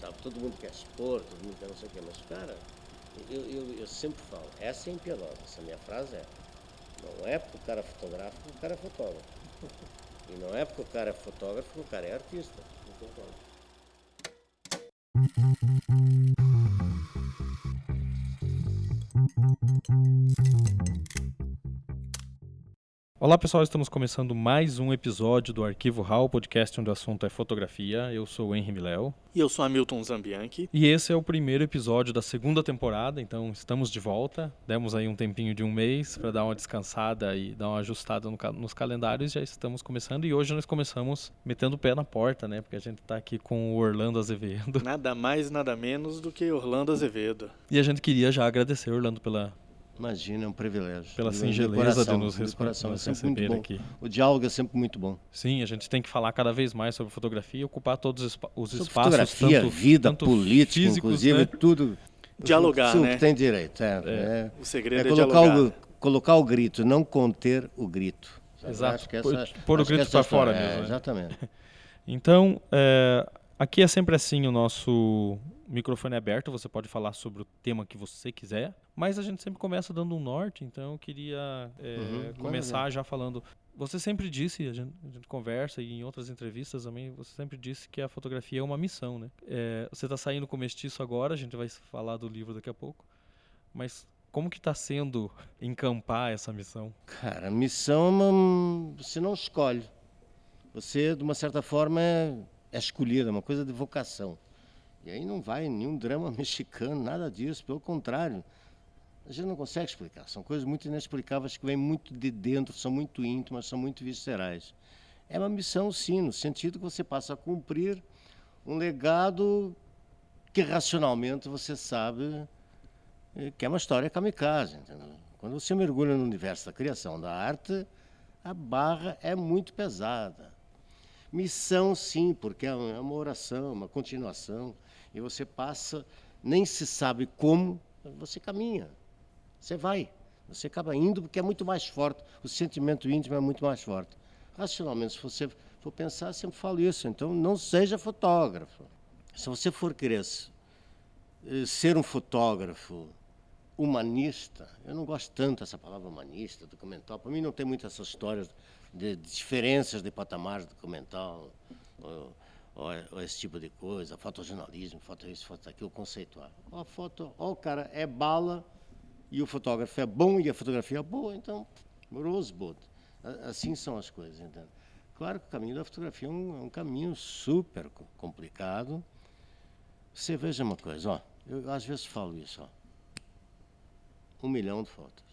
sabe? Todo mundo quer expor, todo mundo quer não sei o quê, mas, cara, eu, eu, eu sempre falo, essa é impiedosa, essa minha frase é, não é porque o cara é fotográfico que o cara é fotógrafo. E não é porque o cara é fotógrafo que o cara é artista. Não concordo. Olá pessoal, estamos começando mais um episódio do Arquivo RAW, podcast onde o assunto é fotografia. Eu sou o Henry Miléo. E eu sou Hamilton Zambianchi. E esse é o primeiro episódio da segunda temporada, então estamos de volta. Demos aí um tempinho de um mês para dar uma descansada e dar uma ajustada no, nos calendários. Já estamos começando e hoje nós começamos metendo o pé na porta, né? Porque a gente está aqui com o Orlando Azevedo. Nada mais, nada menos do que Orlando Azevedo. E a gente queria já agradecer, Orlando, pela Imagina, é um privilégio. Pela singeleza de nos, coração, nos é receber aqui. O diálogo é sempre muito bom. Sim, a gente tem que falar cada vez mais sobre fotografia e ocupar todos os, os espaços. Fotografia, tanto, vida, tanto política, físicos, inclusive, né? tudo. Dialogar, tudo né? que tem direito. É, É. é. O segredo É é, colocar, dialogar. o, colocar o grito, não conter o grito. sabe? Exato, Acho que pôr- essa- pôr o grito pra história- fora é, mesmo, né? Exatamente. Então, é, aqui é sempre assim o nosso microfone é aberto, você pode falar sobre o tema que você quiser, mas a gente sempre começa dando um norte, então eu queria é, Uhum, começar já falando. Você sempre disse, a gente, a gente conversa e em outras entrevistas também, você sempre disse que a fotografia é uma missão, né? É, você está saindo com mestiço agora, a gente vai falar do livro daqui a pouco, mas como que está sendo encampar essa missão? Cara, a missão é uma- você não escolhe. Você, de uma certa forma, é, é escolhido, é uma coisa de vocação. E aí não vai nenhum drama mexicano, nada disso, pelo contrário. A gente não consegue explicar. São coisas muito inexplicáveis que vêm muito de dentro, são muito íntimas, são muito viscerais. É uma missão, sim, no sentido que você passa a cumprir um legado que racionalmente você sabe eh, que é uma história kamikaze. Entendeu? Quando você mergulha no universo da criação da arte, a barra é muito pesada. Missão, sim, porque é uma é uma oração, uma continuação, e você passa, nem se sabe como, você caminha, você vai. Você acaba indo porque é muito mais forte, o sentimento íntimo é muito mais forte. Racionalmente, se você for pensar, sempre falo isso, então não seja fotógrafo. Se você for querer eh, ser um fotógrafo humanista, eu não gosto tanto dessa palavra humanista, documental. Para mim não tem muito essas histórias de, de diferenças de patamares documental, ou, ou, ou esse tipo de coisa, fotojornalismo, foto isso, foto aquilo, conceitual. Ó, foto, ó, o cara é bala e o fotógrafo é bom e a fotografia é boa, então, rosebud. Assim são as coisas, entende? Claro que o caminho da fotografia é um, é um caminho super co- complicado. Você veja uma coisa, ó, eu às vezes falo isso, ó. Um milhão de fotos.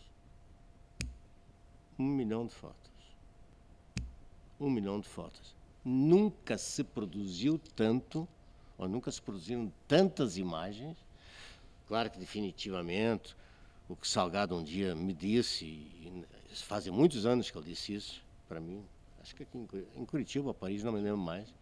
Um milhão de fotos. Um milhão de fotos. Nunca se produziu tanto, ou nunca se produziram tantas imagens. Claro que definitivamente, o que Salgado um dia me disse, e fazem muitos anos que ele disse isso para mim, acho que aqui em Curi- em Curitiba, Paris, não me lembro mais,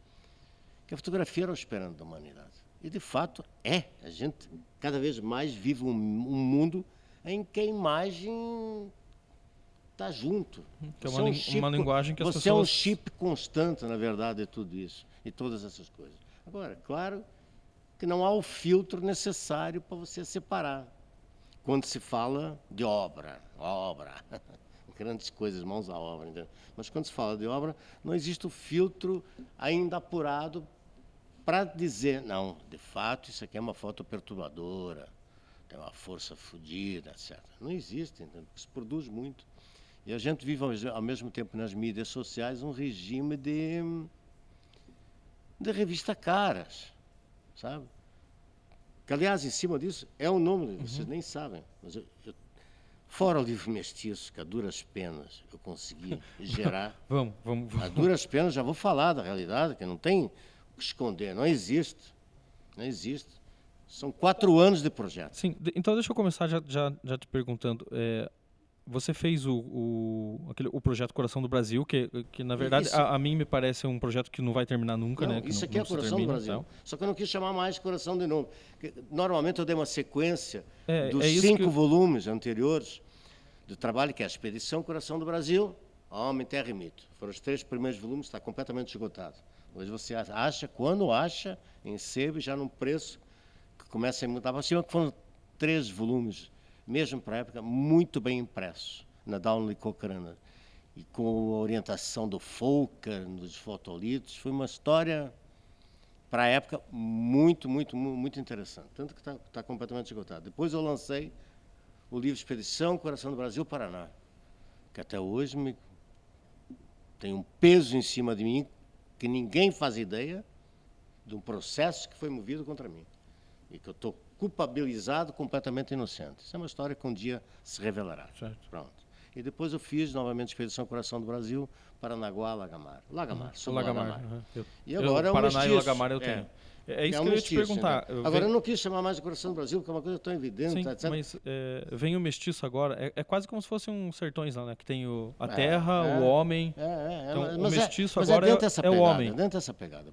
que a fotografia era o esperando da humanidade. E de fato é. A gente cada vez mais vive um, um mundo em que a imagem está junto. Que é uma, um lin- chip uma linguagem que as Você é um chip constante, na verdade, de tudo isso. E todas essas coisas. Agora, claro que não há o filtro necessário para você separar. Quando se fala de obra, obra, grandes coisas, mãos à obra. entendeu? Mas quando se fala de obra, não existe o filtro ainda apurado para dizer, não, de fato, isso aqui é uma foto perturbadora, tem uma força fodida, etc. Não existe, entendeu? se produz muito. E a gente vive ao mes- ao mesmo tempo nas mídias sociais um regime de, de revista caras, sabe? Que, aliás, em cima disso, é o nome, vocês nem sabem, mas eu, eu- fora o livro mestiço, que a duras penas eu consegui gerar, Vamos, vamos, a vamos. duras penas já vou falar da realidade, que não tem o que esconder, não existe, não existe. São quatro anos de projeto. Sim, então deixa eu começar já, já, já te perguntando. é, você fez o, o, aquele, o projeto Coração do Brasil, que, que na verdade Isso. a, a mim me parece um projeto que não vai terminar nunca, Não, né? que isso não- aqui é não se Coração termina, do Brasil. então. Só que eu não quis chamar mais Coração de novo. porque Normalmente eu dei uma sequência É, dos é cinco eu- volumes anteriores do trabalho, que é a Expedição Coração do Brasil, Homem, Terra e Mito. Foram os três primeiros volumes, está completamente esgotado. Hoje você acha, quando acha, em sebo, já num preço que começa a mudar para cima, que foram três volumes, mesmo para a época, muito bem impressos, na Downley Cochrane. E com a orientação do Folker, nos fotolitos, foi uma história para a época muito, muito, muito interessante. Tanto que está tá completamente esgotado. Depois eu lancei o livro Expedição Coração do Brasil Paraná, que até hoje me tem um peso em cima de mim que ninguém faz ideia de um processo que foi movido contra mim e que eu estou culpabilizado, completamente inocente. Isso é uma história que um dia se revelará. Certo. Pronto. E depois eu fiz novamente Expedição Coração do Brasil, Paranaguá, Lagamar. Lagamar, Uhum. sul Lagamar. Lagamar. uhum. Eu- E agora eu, é um Paraná e mestiço. Lagamar eu É. tenho. É, é isso É um que eu ia te mestiço, perguntar. Eu Agora ve- eu não quis chamar mais de Coração do Brasil, porque é uma coisa tão evidente, Sim, etc. mas é, vem o mestiço agora. É, é quase como se fosse um sertões lá, né? Que tem o, a É, terra, é. o homem. É, é, é, Então, o é- mestiço agora é é- é o pegada, homem. Dentro dessa pegada.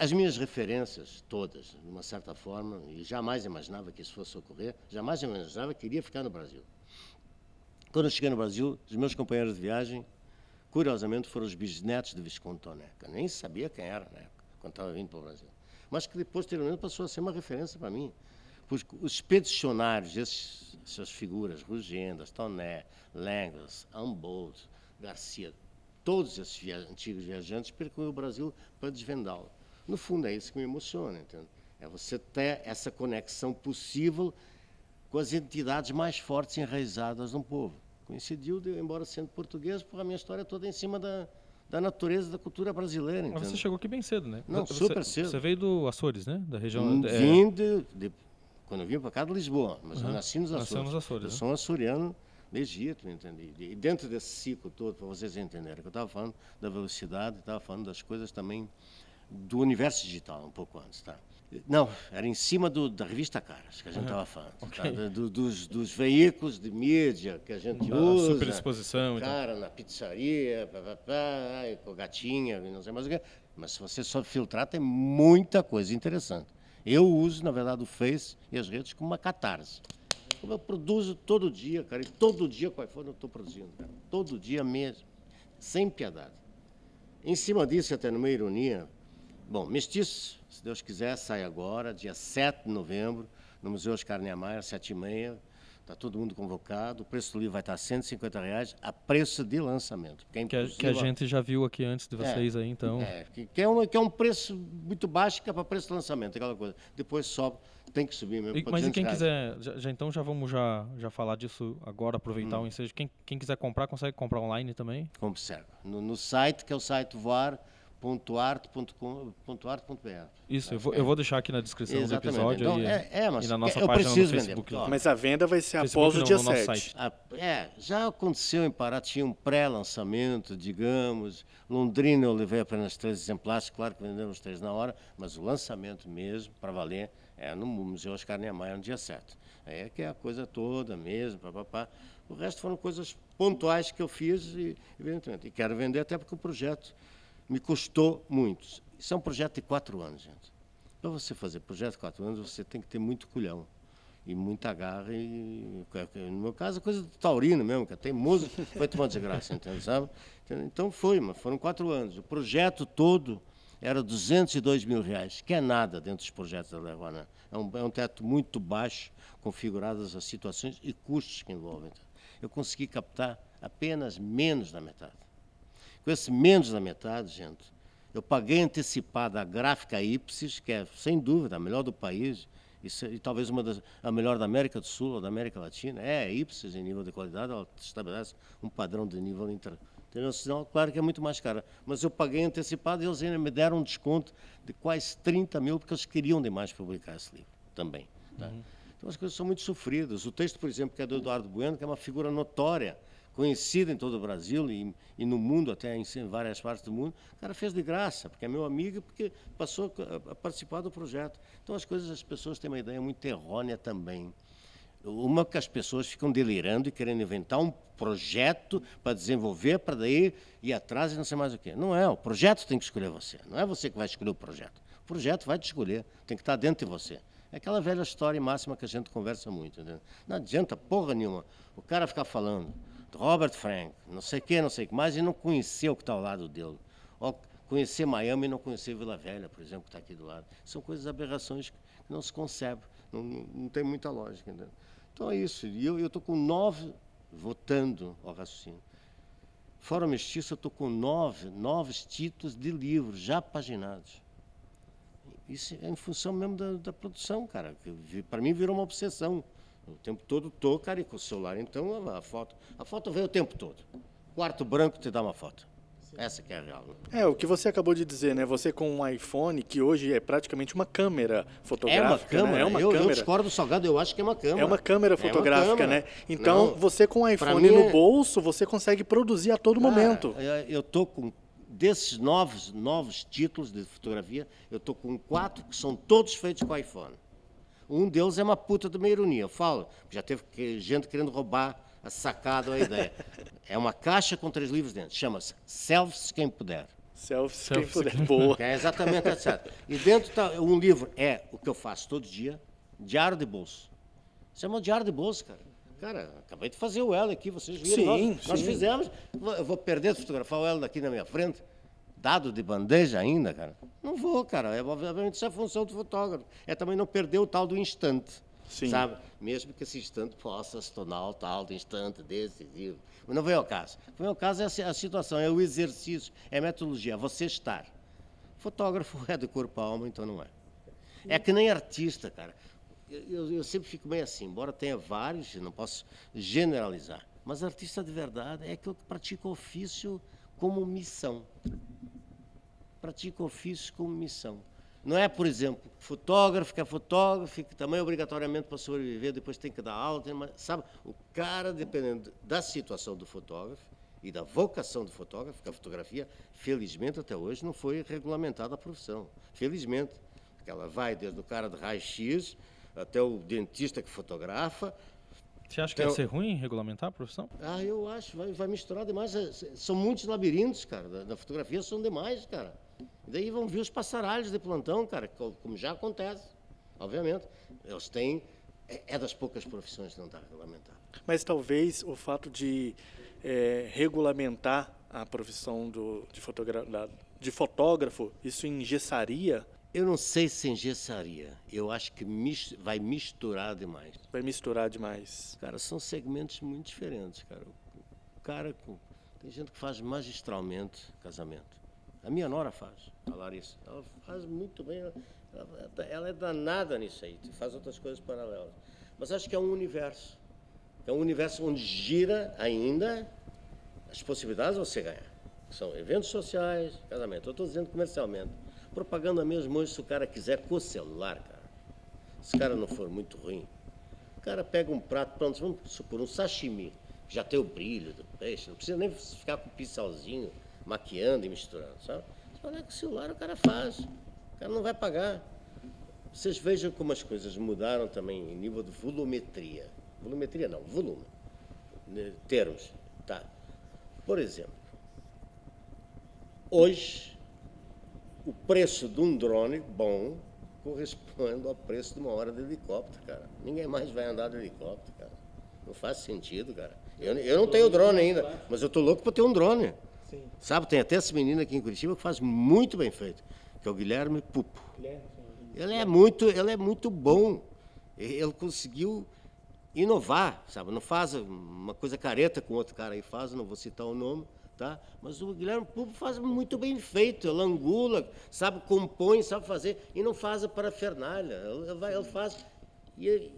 As minhas referências todas, de uma certa forma, e jamais imaginava que isso fosse ocorrer, jamais imaginava que iria ficar no Brasil. Quando eu cheguei no Brasil, os meus companheiros de viagem, curiosamente, foram os bisnetos de Visconde Toneca. Eu nem sabia quem era na época, quando estava vindo para o Brasil. Mas que depois, posteriormente, passou a ser uma referência para mim. Pois os expedicionários, esses, essas figuras, Rugendas, Toné, Langles, Humboldt, Garcia, todos esses via antigos viajantes percorreram o Brasil para desvendá-lo. No fundo, é isso que me emociona, entende? É você ter essa conexão possível com as entidades mais fortes enraizadas de um povo. Coincidiu, de, embora sendo português, porque a minha história é toda em cima da, da natureza da cultura brasileira, Mas entende? você chegou aqui bem cedo, né? Não, você, super cedo. Você veio do Açores, né? Da região. Hum, é, Vim de, de- quando eu vim para cá de Lisboa, mas eu Aham. nasci nos Açores. nos Açores, Eu né? sou um açoriano legítimo, entende? E dentro desse ciclo todo, para vocês entenderem, que eu estava falando da velocidade, estava falando das coisas também do universo digital, um pouco antes, tá? Não, era em cima do, da revista Caras que a gente estava falando, tá? ok. Do- do- dos, dos veículos de mídia que a gente Da usa. superexposição e tal. Cara, na pizzaria, pá, pá, ai, com gatinha, não sei mais o que. Mas se você só filtrar, tem muita coisa interessante. Eu uso, na verdade, o Face e as redes como uma catarse. Como eu produzo todo dia, cara, e todo dia com o iPhone eu estou produzindo, cara. Todo dia mesmo, sem piedade. Em cima disso, até numa ironia, bom, Mestiço, se Deus quiser, sai agora, dia 7 de novembro, no Museu Oscar Niemeyer, 7 e meia. Está todo mundo convocado. O preço do livro vai estar 150 reais a preço de lançamento. Que, é Que a, que a gente já viu aqui antes de vocês aí, então. é, que, que é um, que é um preço muito baixo, que é para preço de lançamento, aquela coisa. Depois sobe, tem que subir mesmo. E- mas e 200 quem reais. quiser, já, já- então já vamos já, já falar disso agora, aproveitar Hum. o ensejo. Quem, quem quiser comprar, consegue comprar online também? Observa. No, no site, que é o site voar.art.com.br. Isso, eu vou, eu vou deixar aqui na descrição do episódio Então, aí, é, é, mas e na nossa eu página preciso no vender. Facebook. ó, Mas a venda vai ser Facebook após o não, dia no nosso 7. site. a- é, já aconteceu em Pará, tinha um pré-lançamento, digamos. Londrina eu levei apenas três exemplares, claro que vendemos três na hora, mas o lançamento mesmo, para valer, é no Museu Oscar Niemeyer no dia 7. Aí é que é a coisa toda mesmo, papapá. O resto foram coisas pontuais que eu fiz e, evidentemente, e quero vender até porque o projeto me custou muito. Isso é um projeto de quatro anos, gente. Para você fazer projeto de quatro anos, você tem que ter muito culhão e muita garra. E, no meu caso, é coisa do taurino mesmo, que é teimoso, foi tomar desgraça, entende, sabe? Então foi, mas foram quatro anos. O projeto todo era 202 mil reais, que é nada dentro dos projetos da. Né? É, um, é um teto muito baixo, configuradas as situações e custos que envolvem. Eu consegui captar apenas menos da metade. Esse menos da metade, gente, eu paguei antecipada a gráfica Ipsis, que é, sem dúvida, a melhor do país, e, e talvez uma das, a melhor da América do Sul ou da América Latina. É, a Ipsis, em nível de qualidade, ela estabelece um padrão de nível inter- internacional. Claro que é muito mais cara, mas eu paguei antecipado e eles ainda me deram um desconto de quase 30 mil, porque eles queriam demais publicar esse livro também. tá? Então as coisas são muito sofridas. O texto, por exemplo, que é do Eduardo Bueno, que é uma figura notória, conhecida em todo o Brasil e, e no mundo, até em várias partes do mundo, o cara fez de graça, porque é meu amigo, porque passou a, a participar do projeto. Então as coisas, as pessoas têm uma ideia muito errônea também. Uma que as pessoas ficam delirando e querendo inventar um projeto para desenvolver, para daí ir atrás e não sei mais o quê. Não é, o projeto tem que escolher você. Não é você que vai escolher o projeto. O projeto vai te escolher, tem que estar dentro de você. É aquela velha história máxima que a gente conversa muito. Entendeu? Não adianta porra nenhuma o cara ficar falando do Robert Frank, não sei o que, não sei o que mais, e não conhecer o que está ao lado dele. Ou conhecer Miami e não conhecer Vila Velha, por exemplo, que está aqui do lado. São coisas aberrações que não se concebe, não, não, tem muita lógica. Entendeu? Então é isso. E eu estou com nove votando ao raciocínio. Fora o Mestiço, eu estou com nove, nove títulos de livros já paginados. Isso é em função mesmo da, da produção, cara. Para mim virou uma obsessão. O tempo todo estou, cara, e com o celular. Então a foto. A foto veio o tempo todo. Quarto branco te dá uma foto. Essa que é a real. Né? É, o que você acabou de dizer, né? Você com um iPhone, que hoje é praticamente uma câmera fotográfica. É uma câmera, né? é uma eu, câmera. eu discordo do Salgado, eu acho que é uma câmera. É uma câmera fotográfica, é uma câmera. né? Então, Não, você com o iPhone no é... bolso, você consegue produzir a todo Cara, momento. Eu tô com desses novos, novos títulos de fotografia, eu tô com quatro que são todos feitos com iPhone. Um deles é uma puta de uma ironia. Eu falo, já teve gente querendo roubar a sacada a ideia. É uma caixa com três livros dentro. Chama-se Selfs Quem Puder. Selfs Quem Puder. Boa. É exatamente essa. E dentro tá, um livro é o que eu faço todo dia, diário de bolso. Isso é diário de bolso, cara. Cara, acabei de fazer o L aqui, vocês viram. Sim, nós, sim. nós fizemos. Eu vou perder de fotografar o L daqui na minha frente dado de bandeja ainda, cara? Não vou, cara. É, obviamente isso é a função do fotógrafo. É também não perder o tal do instante. Sim. Sabe? Mesmo que esse instante possa se tornar o tal do instante decisivo. Mas não vem ao caso. Vem ao caso é a situação, é o exercício, é a metodologia, é você estar. Fotógrafo é de corpo alma, então não é. É que nem artista, cara. Eu, eu, sempre fico meio assim, embora tenha vários, não posso generalizar. Mas artista de verdade é aquele que pratica o ofício como missão. Pratica o ofício como missão. Não é, por exemplo, fotógrafo que é fotógrafo, que também obrigatoriamente para sobreviver depois tem que dar aula, tem uma, sabe? O cara, dependendo da situação do fotógrafo e da vocação do fotógrafo, que a fotografia, felizmente até hoje, não foi regulamentada a profissão. Felizmente. Porque ela vai desde o cara de raio-x até o dentista que fotografa, você acha que então, ia ser ruim regulamentar a profissão? Ah, eu acho, vai, vai misturar demais. É, são muitos labirintos, cara, da, fotografia são demais, cara. E daí vão vir os passaralhos de plantão, cara, como já acontece, obviamente. Eles têm. É, é das poucas profissões que não está regulamentado. Mas talvez o fato de é, regulamentar a profissão do, de, de fotógrafo, isso engessaria eu não sei se engessaria. Eu acho que mis vai misturar demais. Vai misturar demais. Cara, são segmentos muito diferentes, cara. O cara com... Tem gente que faz magistralmente casamento. A minha nora faz, a Larissa. Ela faz muito bem. Ela, ela é danada nisso aí. Faz outras coisas paralelas. Mas acho que é um universo. É um universo onde gira ainda as possibilidades de você ganhar. São eventos sociais, casamento. Eu estou dizendo comercialmente Propaganda mesmo hoje, se o cara quiser celular, cara. Se o cara não for muito ruim, o cara pega um prato, pronto, vamos supor, um sashimi, já tem o brilho do peixe, não precisa nem ficar com o pincelzinho maquiando e misturando, sabe? Só olha que o celular o cara faz, o cara não vai pagar. Vocês vejam como as coisas mudaram também em nível de volumetria. Volumetria não, volume. Né, termos, tá? Por exemplo, hoje o preço de um drone bom corresponde ao preço de uma hora de helicóptero, cara. Ninguém mais vai andar de helicóptero, cara. Não faz sentido, cara. Eu, eu não tenho drone ainda, mas eu tô louco para ter um drone. Sim. Sabe, tem até esse menino aqui em Curitiba que faz muito bem feito, que é o Guilherme Pupo. Ele é muito, ele é muito bom. Ele conseguiu inovar, sabe? Não faz uma coisa careta com outro cara aí faz, não vou citar o nome Tá? Mas o Guilherme Pupo faz muito bem feito, ele angula, sabe, compõe, sabe fazer, e não faz a parafernália, ele, vai, ele faz e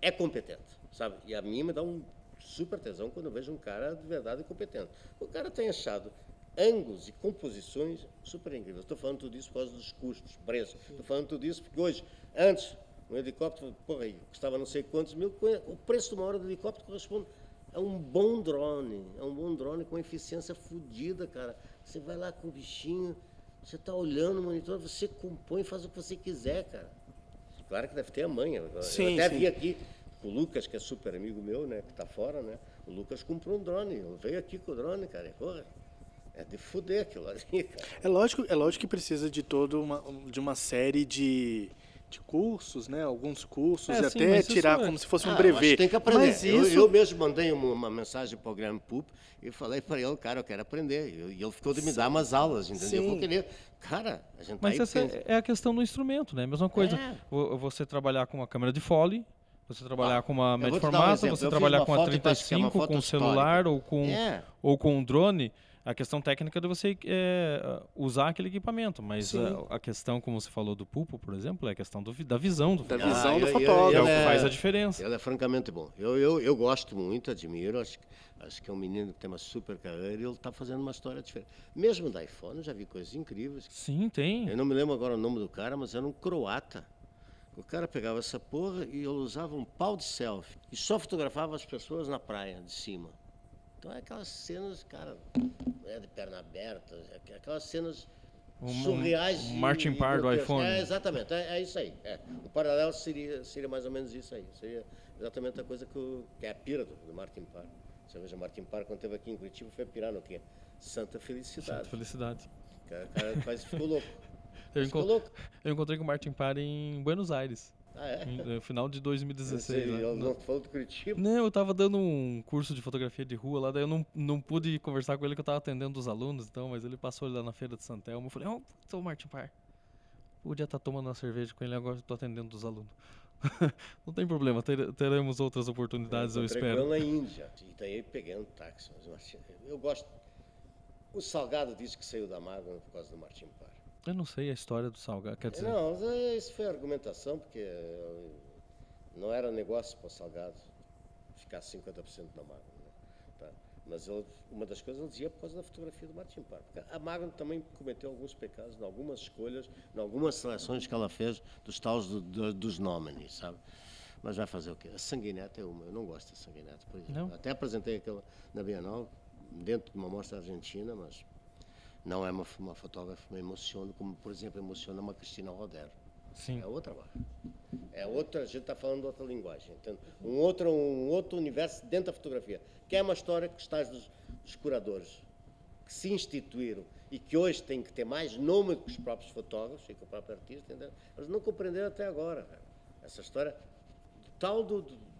é competente, sabe? E a mim me dá um super tesão quando eu vejo um cara de verdade competente. O cara tem achado ângulos e composições super incríveis. Estou falando tudo isso por causa dos custos, preços. Estou falando tudo isso porque hoje, antes, um helicóptero, porra, custava não sei quantos mil, o preço de uma hora de helicóptero corresponde é um bom drone, é um bom drone com eficiência fodida, cara. Você vai lá com o bichinho, você está olhando o monitor, você compõe, faz o que você quiser, cara. Claro que deve ter a manha. Sim, Eu até sim. vi aqui o Lucas, que é super amigo meu, né, que está fora, né? O Lucas comprou um drone, ele veio aqui com o drone, cara. Porra, é de fuder aquilo ali, cara. É lógico, é lógico que precisa de toda uma, de uma série de de cursos, né? Alguns cursos, É, e sim, até tirar é- como se fosse um Ah, eu acho brevet. tem que aprender. Mas Eu- isso Eu, mesmo mandei uma, uma mensagem para o Graham Poop e falei para ele, cara, eu quero aprender. E ele ficou de me dar umas aulas, entendeu? Sim. Porque ele, cara, a gente tá Mas aí essa pensa- é a questão do instrumento, né? Mesma coisa. É. vo- Você trabalhar com uma câmera de Foley, você trabalhar Ah, com uma eu média um formato, exemplo. você Eu trabalhar com a foto que eu acho que é 35, com celular ou com, É. ou com um drone. A questão técnica de você é, usar aquele equipamento, mas a, a questão, como você falou do pulpo, por exemplo, é a questão do da visão do Da fotógrafo. visão do eu- eu- fotógrafo. É o que é- faz a diferença. Ele é francamente bom. Eu, eu, eu gosto muito, admiro. Acho, que- acho que é um menino que tem uma super carreira e ele está fazendo uma história diferente. Mesmo da iPhone, eu já vi coisas incríveis. Sim, tem. Eu não me lembro agora o nome do cara, mas era um croata. O cara pegava essa porra e ele usava um pau de selfie e só fotografava as pessoas na praia, de cima. Então é aquelas cenas, cara, é de perna aberta, é aquelas cenas Um- surreais. um Martin e Parr do iPhone. É, exatamente, é, é isso aí. é. O paralelo seria, seria mais ou menos isso aí. Seria exatamente a coisa que, o- que é a pira do, do Martin Parr. Você veja, Martin Parr, quando esteve aqui em Curitiba, foi pirar no quê? Santa Felicidade. Santa felicidade. O cara, o cara quase ficou louco. Eu, louco. eu encontrei com o Martin Parr em Buenos Aires, Ah, é? no final de 2016. Ele né? não, não Curitiba. Não, eu tava dando um curso de fotografia de rua lá, daí eu não, não pude conversar com ele que eu tava atendendo os alunos, então, mas ele passou ali lá na feira de Santelmo. Eu falei, oh, putz, ô Martin Par. Podia estar tomando uma cerveja com ele, agora eu tô atendendo os alunos. não tem problema, ter- teremos outras oportunidades, eu encontrei espero. com ele na Índia. E daí peguei um táxi. Mas, Martim, eu gosto. O Salgado disse que saiu da mágoa por causa do Martim Par. Eu não sei a história do Salgado, quer dizer, Não, é, isso foi argumentação, porque eh, não era negócio para o Salgado ficar 50% na Magno. Né? Tá. Mas uma das coisas ele dizia por causa da fotografia do Martin Parr. Porque a Magno também cometeu alguns pecados em algumas escolhas, em algumas seleções que ela fez dos tais do, do, dos nominees, sabe? Mas vai fazer o quê? A sanguineta é uma, eu não gosto da sanguineta, por exemplo. Não? Até apresentei aquela na Bienal, dentro de uma mostra argentina, mas não é uma, uma fotógrafa que me emociona, como, por exemplo, emociona uma Cristina Roder. sim. É outra marca. É outra, a gente está falando de outra linguagem. Entende? Um, outro, um outro universo dentro da fotografia. Que é uma história que está dos, dos curadores, que se instituíram e que hoje têm que ter mais nome que os próprios fotógrafos e que o próprio artista. Entende? Eles não compreenderam até agora essa história tal do, do-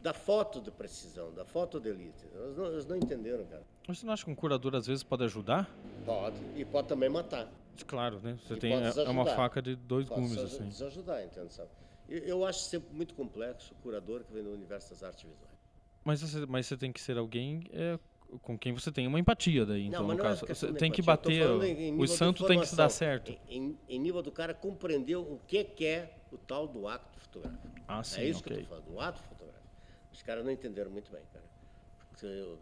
da foto de precisão, da foto de elite. Eles não, eles não entenderam, cara. Você não acha que um curador às vezes pode ajudar? Pode. E pode também matar. Claro, né? Você E tem, é, é uma faca de dois Pode gumes, assim. desajudar, entende? Sabe? Eu, eu acho sempre muito complexo o curador que vem do universo das artes visuais. Mas você, mas você tem que ser alguém é, com quem você tem uma empatia daí, então, mas no não é caso. questão Você tem que bater, em- em o santo tem que se dar certo. Em, em- nível do cara compreender o que, que é o tal do ato fotográfico. Ah, sim, é isso que eu estou falando, o ato fotográfico. Os caras não entenderam muito bem, cara. Porque,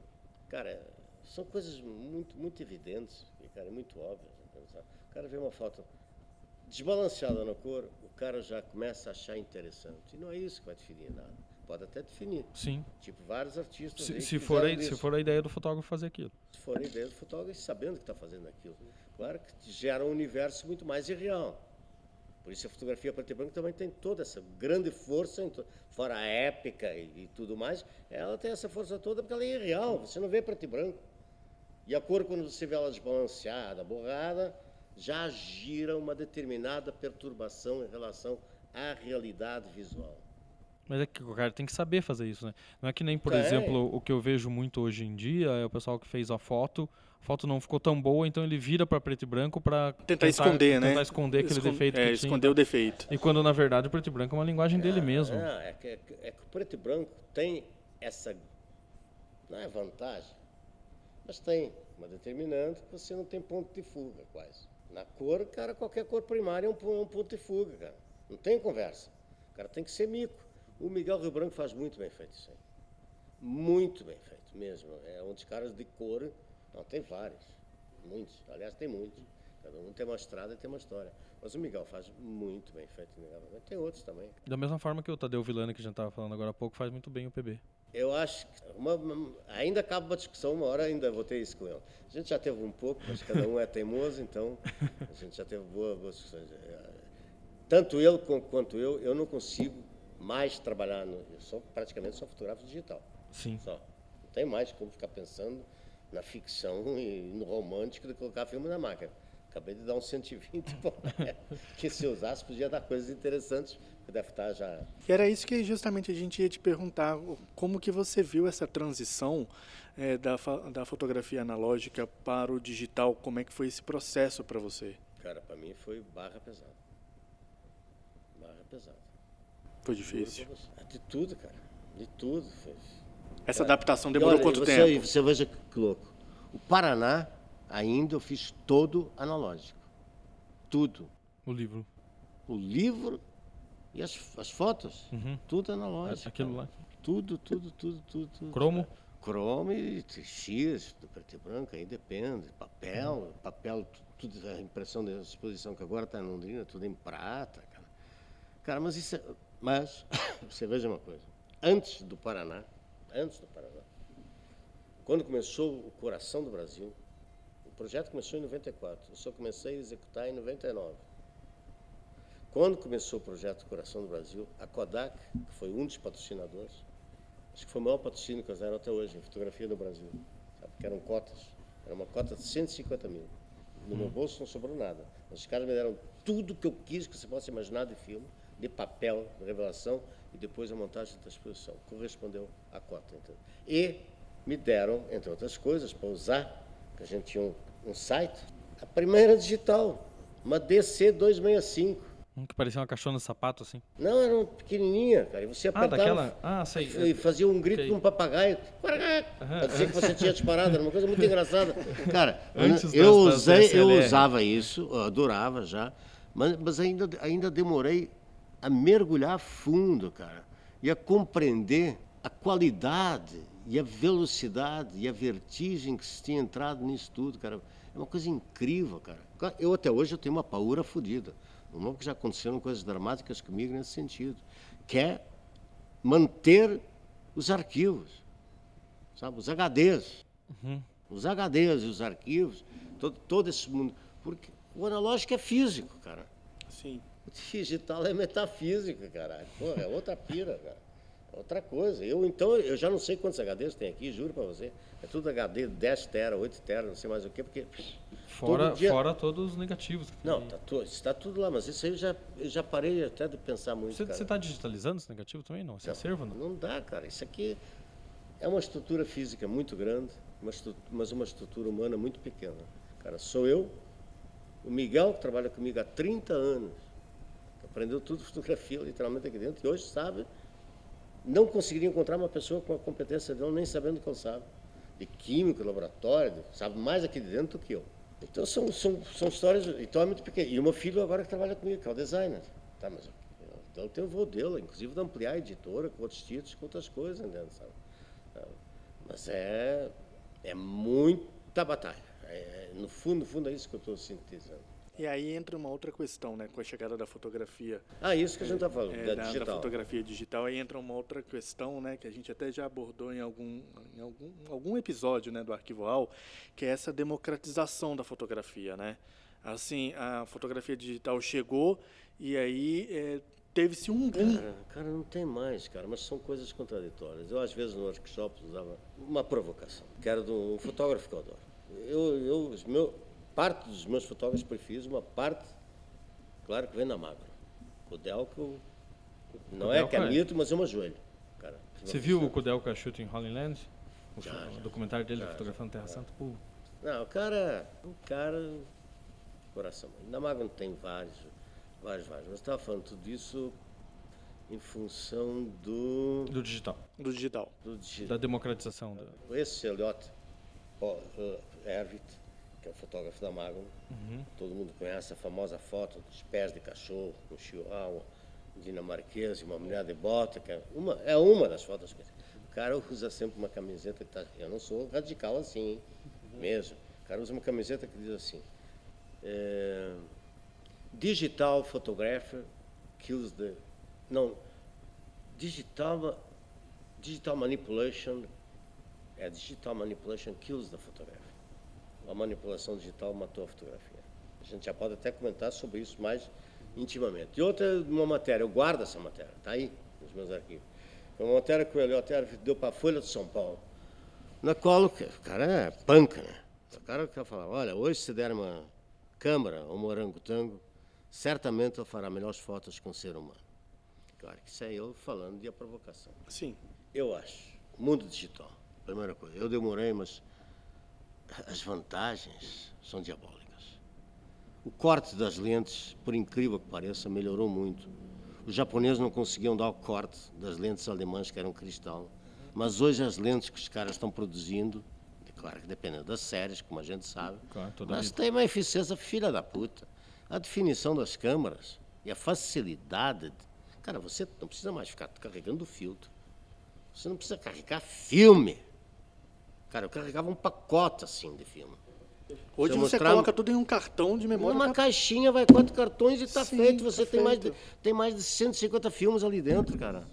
cara, são coisas muito, muito evidentes cara, muito óbvias. sabe? O cara vê uma foto desbalanceada na cor, o cara já começa a achar interessante. E não é isso que vai definir nada. Pode até definir. Sim. Tipo, vários artistas. Se, se for a, se for a ideia do fotógrafo fazer aquilo. Se for a ideia do fotógrafo, sabendo que está fazendo aquilo. Claro que gera um universo muito mais irreal. Por isso a fotografia preto e branco também tem toda essa grande força, fora a épica e, e tudo mais, ela tem essa força toda porque ela é irreal, você não vê preto e branco. E a cor, quando você vê ela desbalanceada, borrada, já gira uma determinada perturbação em relação à realidade visual. Mas é que o cara tem que saber fazer isso, né? Não é que nem, por É. exemplo, o que eu vejo muito hoje em dia é o pessoal que fez a foto, a foto não ficou tão boa, então ele vira para preto e branco para Tentar, esconder, né? Tentar esconder aquele Escon- defeito é, que esconder tinha. o defeito. E quando na verdade o preto e branco é uma linguagem dele mesmo. É, é, que, é, que, é que o preto e branco tem essa. Não é vantagem, mas tem uma determinante que você não tem ponto de fuga, quase. Na cor, cara, qualquer cor primária é um, é um ponto de fuga, cara. Não tem conversa. O cara tem que ser mico. O Miguel Rio Branco faz muito bem feito isso aí. Muito bem feito mesmo. É um dos caras de cor. Não, tem vários. Muitos. Aliás, tem muitos. Cada um tem uma estrada e tem uma história. Mas o Miguel faz muito bem feito. Tem outros também. Da mesma forma que o Tadeu Villani, que a gente estava falando agora há pouco, faz muito bem o PB. Eu acho que uma- uma- ainda acaba uma discussão, uma hora ainda vou ter isso com ele. A gente já teve um pouco, mas cada um é teimoso, então a gente já teve boa- boas discussões. É, Tanto ele quanto eu, eu não consigo mais trabalhar, no, eu sou praticamente só fotógrafo digital, Sim. só. Não tem mais como ficar pensando na ficção e no romântico de colocar filme na máquina. acabei de dar um 120, pô, que se usasse podia dar coisas interessantes, que deve estar já... E era isso que justamente a gente ia te perguntar, como que você viu essa transição é, da, da fotografia analógica para o digital, como é que foi esse processo para você? Cara, para mim foi barra pesada. Barra pesada. Foi difícil? De tudo, cara, de tudo. Foi. Essa cara, adaptação demorou olha, quanto você, tempo? Você veja que louco. O Paraná, ainda eu fiz todo analógico. Tudo. O livro. O livro e as, as fotos. Uhum. Tudo analógico. Aquilo lá. Tudo, tudo, tudo, tudo. tudo Cromo? Cara. Cromo e X, do preto e branco, aí depende. Papel, uhum. papel, tudo, a impressão da exposição que agora está em Londrina, tudo em prata, cara. Cara, mas isso é, Mas, você veja uma coisa. Antes do Paraná, antes do Paraná, quando começou o Coração do Brasil, o projeto começou em 94, eu só comecei a executar em 99. Quando começou o projeto Coração do Brasil, a Kodak, que foi um dos patrocinadores, acho que foi o maior patrocínio que eles deram até hoje em fotografia no Brasil, sabe? que eram cotas, era uma cota de 150 mil. No meu bolso não sobrou nada. Mas os caras me deram tudo que eu quis que você possa imaginar de filme, de papel, revelação, e depois a montagem da exposição. Correspondeu à cota. Então. E me deram, entre outras coisas, para usar, que a gente tinha um, um site, a primeira digital, uma DC 265 um que parecia uma caixona de sapato, assim. Não, era uma pequenininha, cara. E você apertava... Ah, daquela... Ah, sei. E fazia um grito okay. de um papagaio. Pra dizer que você tinha disparado. Era uma coisa muito engraçada. Cara, Antes eu, usei, eu usava isso, eu adorava já. Mas, mas ainda, ainda demorei a mergulhar fundo, cara. E a compreender a qualidade e a velocidade e a vertigem que se tinha entrado nisso tudo, cara. É uma coisa incrível, cara. Eu até hoje eu tenho uma paura fodida. Não que já aconteceram coisas dramáticas comigo nesse sentido. Que é manter os arquivos, sabe? Os HDs. Uhum. Os HDs e os arquivos, todo, todo esse mundo. Porque o analógico é físico, cara. Sim. Digital é metafísica, caralho. Porra, é outra pira, cara. É outra coisa. Eu, então, eu já não sei quantos HDs tem aqui, juro para você. É tudo HD 10 tera, 8 tera, não sei mais o quê, porque Fora, dia... fora todos os negativos. não, está tudo, está tudo lá, mas isso aí eu já, eu já parei até de pensar muito. Você está digitalizando esse negativo também? Não? Esse não, acervo? Não? não dá, cara. Isso aqui é uma estrutura física muito grande, mas uma estrutura humana muito pequena. Cara, sou eu, o Miguel, que trabalha comigo há 30 anos, aprendeu tudo fotografia literalmente aqui dentro, e hoje sabe, não conseguiria encontrar uma pessoa com a competência dele, nem sabendo o que ele sabe. De químico, laboratório, sabe mais aqui dentro do que eu. Então são, são, são histórias, então é muito pequeno. E o meu filho agora que trabalha comigo, que é o designer. Tá, mas então tem o voo dele, inclusive de ampliar a editora com outros títulos, com outras coisas, entendeu? Sabe? Tá. Mas é, é muita batalha. É, no fundo, no fundo é isso que eu estou sintetizando. E aí entra uma outra questão, né, com a chegada da fotografia. Ah, isso que a gente está falando, é, da, da, digital. da fotografia digital. Aí entra uma outra questão, né, que a gente até já abordou em algum, em algum, algum episódio, né, do Arquivo Al, que é essa democratização da fotografia, né. Assim, a fotografia digital chegou e aí é, teve-se um boom. Cara, cara, não tem mais, cara, mas são coisas contraditórias. Eu, às vezes, no workshop, usava uma provocação, que era de um fotógrafo que eu adoro. Eu, eu, meu, parte dos meus fotógrafos preferidos, uma parte, claro que vem da Magro. O Delco não é canito, mas é uma joelho. Cara, Você viu o Kudelka Shooting Holy Land? O, já, já, documentário dele já, fotografando Terra Santa? Pô. Não, o cara, o cara, coração. Na Magno tem vários, vários, vários. Mas estava falando tudo isso em função do... Do digital. Do digital. Do digital. Da democratização. Esse Elliot Erwitt, que é o fotógrafo da Magnum. Uhum. Todo mundo conhece a famosa foto dos pés de cachorro no Chihuahua, dinamarquês, uma mulher de bota, que é uma, é uma das fotos que o cara usa sempre uma camiseta que tá, eu não sou radical assim, mesmo. O cara usa uma camiseta que diz assim: é, Digital photographer kills the não digital digital manipulation é digital manipulation kills the photography a manipulação digital matou a fotografia. A gente já pode até comentar sobre isso mais intimamente. E outra, uma matéria, eu guardo essa matéria, está aí nos meus arquivos. É uma matéria que o Eliotério deu para a Folha de São Paulo, na qual o cara é panca, né? O cara quer falar, olha, hoje se der uma câmara, um morangotango, certamente ele fará melhores fotos que um ser humano. Claro que isso é eu falando de a provocação. Sim. Eu acho. Mundo digital, primeira coisa. Eu demorei, mas as vantagens são diabólicas. O corte das lentes, por incrível que pareça, melhorou muito. Os japoneses não conseguiam dar o corte das lentes alemãs, que eram cristal. Mas hoje as lentes que os caras estão produzindo, claro que dependendo das séries, como a gente sabe, Claro, mas vida. tem uma eficiência filha da puta. A definição das câmaras e a facilidade. de- Cara, você não precisa mais ficar carregando o filtro. Você não precisa carregar filme. Cara, eu carregava um pacote assim de filme. Hoje você mostrar- coloca tudo em um cartão de memória. Numa tá- caixinha vai quatro cartões e está Sim, feito. Você tá tem, mais de, feito. tem mais de 150 filmes ali dentro, cara.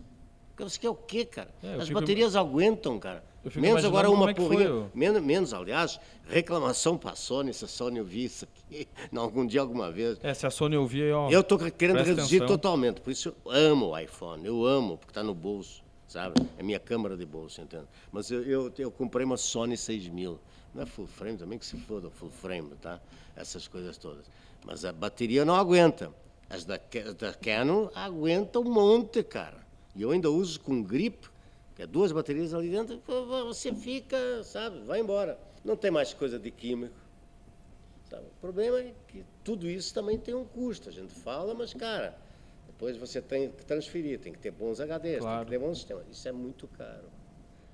Você quer o quê, cara? É, As fico- baterias aguentam, cara. Menos agora uma é porrinha. Menos, menos, aliás, reclamação para a Sony, se a Sony ouvir isso aqui, algum dia, alguma vez. É, se a Sony ouvir aí, ó. Eu estou querendo reduzir atenção. totalmente, por isso eu amo o iPhone, eu amo, porque está no bolso, sabe? É minha câmera de bolso, entende? Mas eu, eu, eu comprei uma Sony 6000, não é full frame também, que se foda full frame, tá? Essas coisas todas. Mas a bateria não aguenta. As da, da Canon aguentam um monte, cara. E eu ainda uso com grip, que é duas baterias ali dentro, você fica, sabe? Vai embora. Não tem mais coisa de químico. Sabe? O problema é que tudo isso também tem um custo. A gente fala, mas, cara, depois você tem que transferir, tem que ter bons HDs, Claro. tem que ter bons sistemas. Isso é muito caro.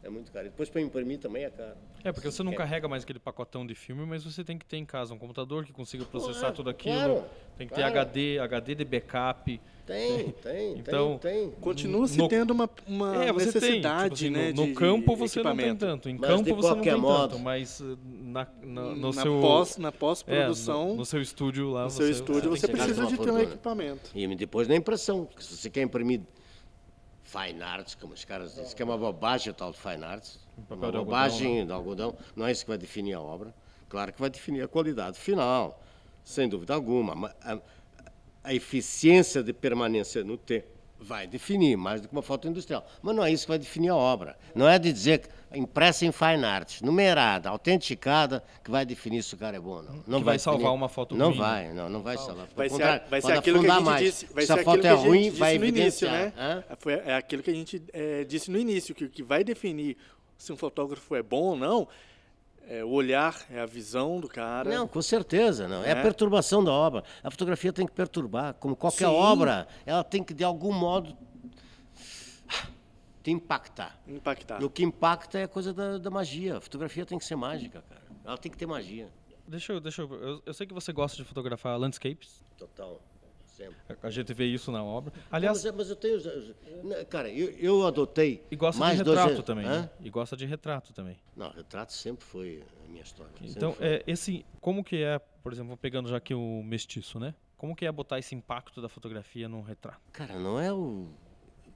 É muito caro. E depois para imprimir também é caro. É, porque você não É. carrega mais aquele pacotão de filme, mas você tem que ter em casa um computador que consiga processar Claro, tudo aquilo. claro, tem que ter claro. HD, HD de backup. Tem, tem, Então, tem, tem. Continua se No- tendo uma, uma é, você tem. necessidade, Tipo assim, né? no, no de- campo você não tem tanto. Em Mas campo você não tem modo- tanto, mas uh, na, na- no na seu. pós, na é, pós-produção, no, no seu estúdio lá. no seu você- estúdio, você chegar precisa de ter um equipamento. E depois na impressão, porque se você quer imprimir fine arts, como os caras dizem, que é uma bobagem o tal de fine arts, uma algodão, bobagem de algodão, não é isso que vai definir a obra. Claro que vai definir a qualidade final, sem dúvida alguma. mas A, a eficiência de permanência no tempo vai definir, mais do que uma foto industrial. Mas não é isso que vai definir a obra. Não é de dizer que impressa em fine arts, numerada, autenticada, que vai definir se o cara é bom ou não. Não Que vai salvar definir. uma foto Não ruim, né? vai, não, não vai salvar. Vai ser, contrário, vai ser aquilo que a gente mais. disse, vai Se ser a foto que é a gente ruim, disse vai no início, evidenciar. né? Foi, é aquilo que a gente é, disse no início, que o que vai definir se um fotógrafo é bom ou não é o olhar, é a visão do cara. Não, com certeza, não. É a É. perturbação da obra. A fotografia tem que perturbar, como qualquer Sim. obra, ela tem que de algum modo te impactar. Impactar. E o que impacta é a coisa da, da magia. A fotografia tem que ser mágica, cara. Ela tem que ter magia. Deixa eu, deixa eu, eu. Eu sei que você gosta de fotografar landscapes. Total. Sempre. A- gente vê isso na obra. Aliás, mas, é- mas eu tenho. Cara, eu, eu adotei. e gosta mais de dois retrato anos- também. Hã? né? E gosta de retrato também. Não, retrato sempre foi a minha história. Então, é, esse, como que é, por exemplo, pegando já aqui o mestiço, né? Como que é botar esse impacto da fotografia num retrato? Cara, não é o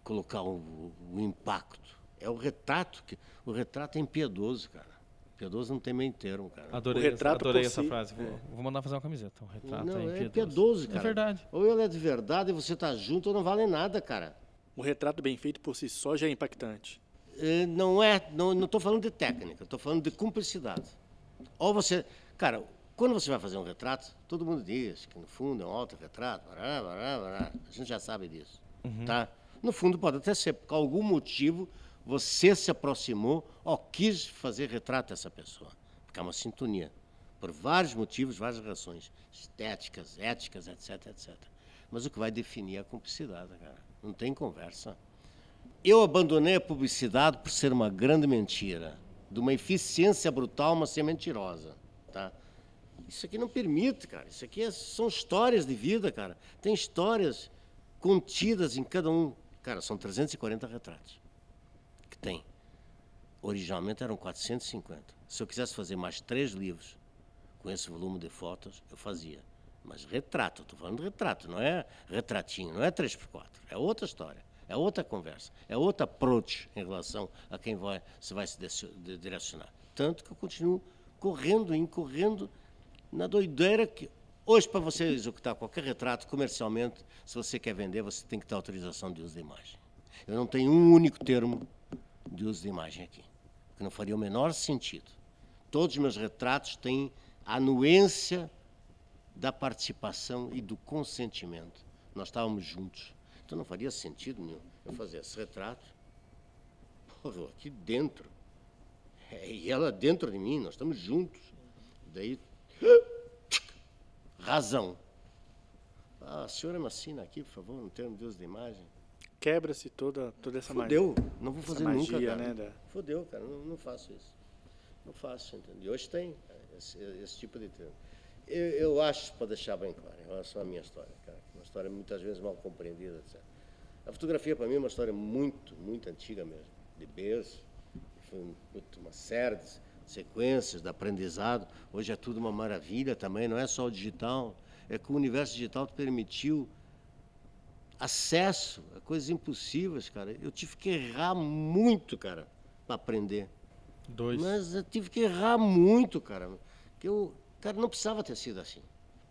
colocar o, o impacto. É o retrato. que O retrato é impiedoso, cara. Impiedoso não tem meio termo, cara. Adorei, O retrato essa, adorei essa si- frase. Vou, vou mandar fazer uma camiseta. O retrato não, é é impiedoso. impiedoso, cara. É verdade. Ou ele é de verdade e você tá junto ou não vale nada, cara. O retrato bem feito por si só já é impactante. É, Não é, não, não tô falando de técnica, estou falando de cumplicidade. Ou você, cara, quando você vai fazer um retrato, todo mundo diz que no fundo é um autorretrato, bará, bará, bará. a gente já sabe disso, tá? No fundo pode até ser por algum motivo você se aproximou ou quis fazer retrato dessa pessoa, porque é uma sintonia, por vários motivos, várias razões, estéticas, éticas, etc, etc. Mas o que vai definir é a cumplicidade, cara. Não tem conversa. Eu abandonei a publicidade por ser uma grande mentira, de uma eficiência brutal, mas ser mentirosa, tá? Isso aqui não permite, cara. Isso aqui é- são histórias de vida, cara. Tem histórias contidas em cada um. Cara, são 340 retratos tem. Originalmente eram 450. Se eu quisesse fazer mais três livros com esse volume de fotos, eu fazia. Mas retrato, estou falando de retrato, não é retratinho, não é 3x4. É outra história, é outra conversa, é outro approach em relação a quem vai, se vai se direcionar. Tanto que eu continuo correndo, incorrendo na doideira que. Hoje, para você executar qualquer retrato comercialmente, se você quer vender, você tem que ter autorização de uso de imagem. Eu não tenho um único termo de uso de imagem aqui, que não faria o menor sentido. Todos os meus retratos têm anuência da participação e do consentimento. Nós estávamos juntos. Então não faria sentido nenhum eu fazer esse retrato. Porra, aqui dentro. É, e ela dentro de mim, nós estamos juntos. Daí. Razão. Ah, a senhora me assina aqui, por favor, no termo de Deus da imagem. Quebra-se toda, toda essa Fudeu. magia. Não vou fazer magia, nunca, cara. né, da- Fudeu, cara. Não, não faço isso. Não faço, entendeu? E hoje tem cara, esse, esse tipo de termo. Eu, eu acho, para deixar bem claro, em relação à minha história, cara, é uma história muitas vezes mal compreendida, etc. A fotografia, para mim, é uma história muito, muito antiga mesmo, de berço. Foi muito- uma série de sequências de aprendizado. Hoje é tudo uma maravilha também, não é só o digital. É que o universo digital permitiu acesso a coisas impossíveis, cara. Eu tive que errar muito, cara, para aprender. Dois. Mas eu tive que errar muito, cara. Que eu, cara, não precisava ter sido assim.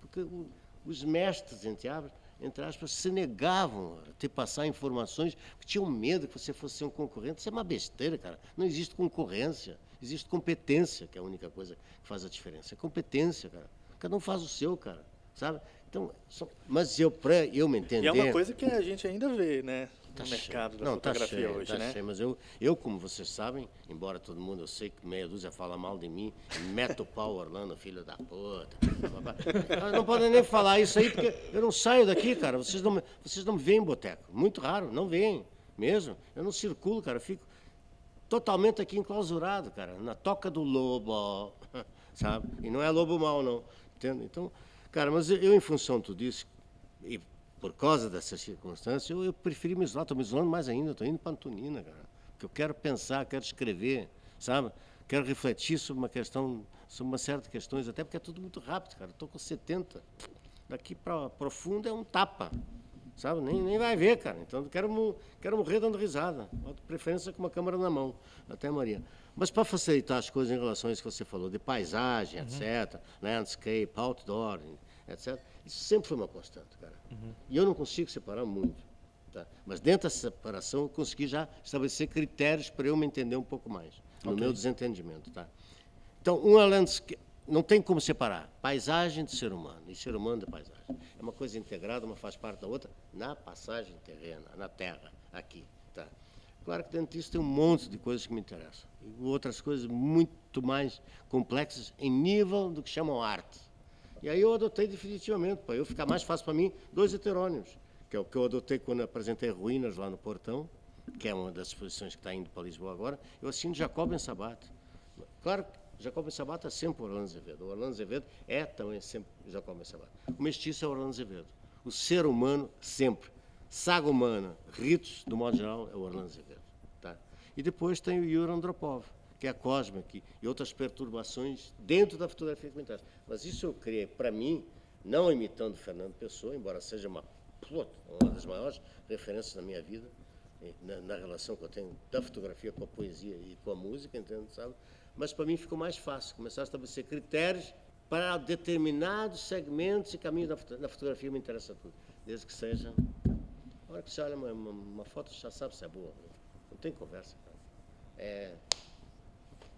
Porque o- os mestres, entre aspas, entre aspas, se negavam a te passar informações, porque tinham medo que você fosse ser um concorrente. Isso é uma besteira, cara. Não existe concorrência, existe competência, que é a única coisa que faz a diferença. É competência, cara. Cada um faz o seu, cara. Sabe? Então, só- mas eu, pra eu me entender. E é uma coisa que a gente ainda vê, né? Tá no cheio. mercado da Não, tá fotografia cheio, hoje, tá né? cheio, mas eu, eu, como vocês sabem, embora todo mundo, eu sei que meia dúzia fala mal de mim, mete o pau Orlando, filho da puta. Não podem nem falar isso aí, porque eu não saio daqui, cara. Vocês não, me- vocês não me veem em boteco. Muito raro, não veem mesmo. Eu não circulo, cara. Eu fico totalmente aqui enclausurado, cara, na toca do lobo, sabe? E não é lobo mau, não. Entende? Então, cara, mas eu, em função de tudo isso, e por causa dessas circunstâncias, eu, eu preferi me isolar, estou me isolando mais ainda, estou indo para Antonina, cara. Porque eu quero pensar, quero escrever, sabe? Quero refletir sobre uma questão, sobre uma de questões, até porque é tudo muito rápido, cara. Estou com 70. Daqui para profundo é um tapa. Sabe? Nem, nem vai ver, cara. Então, quero, quero morrer dando risada. De preferência com uma câmera na mão. Até Maria. Mas para facilitar as coisas em relação a isso que você falou, de paisagem, etc., landscape, outdoor, etc., isso sempre foi uma constante, cara. E eu não consigo separar muito. Tá? Mas dentro dessa separação, eu consegui já estabelecer critérios para eu me entender um pouco mais, no meu desentendimento. Tá? Então, uma landscape, não tem como separar paisagem de ser humano e ser humano de paisagem. É uma coisa integrada, uma faz parte da outra na passagem terrena, na terra, aqui. Tá? Claro que dentro disso tem um monte de coisas que me interessam. E outras coisas muito mais complexas em nível do que chamam arte. E aí eu adotei definitivamente, para eu ficar mais fácil para mim, dois heterônimos, que é o que eu adotei quando apresentei Ruínas lá no Portão, que é uma das exposições que está indo para Lisboa agora, eu assino Jacob Ben Sabat. Claro que Jacob Ben Sabat é sempre Orlando Azevedo. Orlando Azevedo é também sempre Jacob Ben Sabat. O mestiço é Orlando Azevedo. O ser humano, sempre. Saga humana, ritos, do modo geral, é o Orlando Azevedo. Tá? E depois tem o Yuri Andropov, que é a Cosmic e outras perturbações dentro da fotografia que me. Mas isso eu criei para mim, não imitando Fernando Pessoa, embora seja uma, uma das maiores referências da minha vida, na, na relação que eu tenho da fotografia com a poesia e com a música, entende, sabe? Mas para mim ficou mais fácil começar a estabelecer critérios para determinados segmentos e caminhos da, foto- da fotografia me interessa tudo, desde que seja. A hora que você olha uma, uma, uma foto, já sabe se é boa. Não tem conversa, cara. É,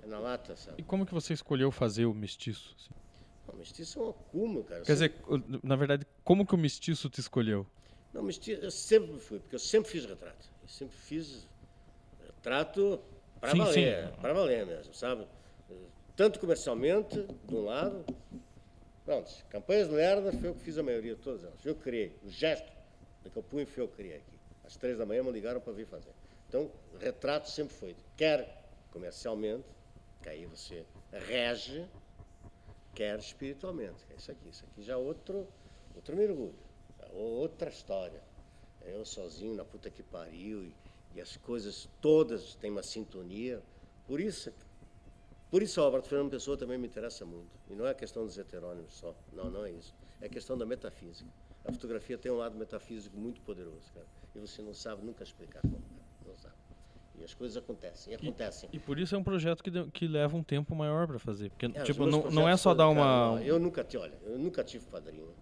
é na lata, sabe? E como que você escolheu fazer o mestiço? assim? Não, mestiço é um acúmulo, cara. Quer dizer, na verdade, como que o mestiço te escolheu? Não, mestiço, eu sempre fui, porque eu sempre fiz retrato. Eu sempre fiz retrato para valer, para valer mesmo, sabe? Tanto comercialmente, de um lado. Pronto, campanhas Lerda foi eu que fiz a maioria de todas elas. Eu criei. O gesto que eu punho foi eu que criei aqui. Às três da manhã me ligaram para vir fazer. Então, retrato sempre foi. Quer comercialmente, que aí você rege, quer espiritualmente. que é isso aqui. Isso aqui já é outro, outro mergulho. É outra história. Eu sozinho na puta que pariu e, e as coisas todas têm uma sintonia. Por isso, por isso a obra do Fernando Pessoa também me interessa muito. E não é questão dos heterônimos só. Não, não é isso. É questão da metafísica. A fotografia tem um lado metafísico muito poderoso, cara. E você não sabe nunca explicar como, cara. Não sabe. E as coisas acontecem. E acontecem. E por isso é um projeto que, de- que leva um tempo maior para fazer. Porque, É, tipo, não, não é só dar cara, uma. não, eu nunca tive, olha, eu nunca tive padrinho.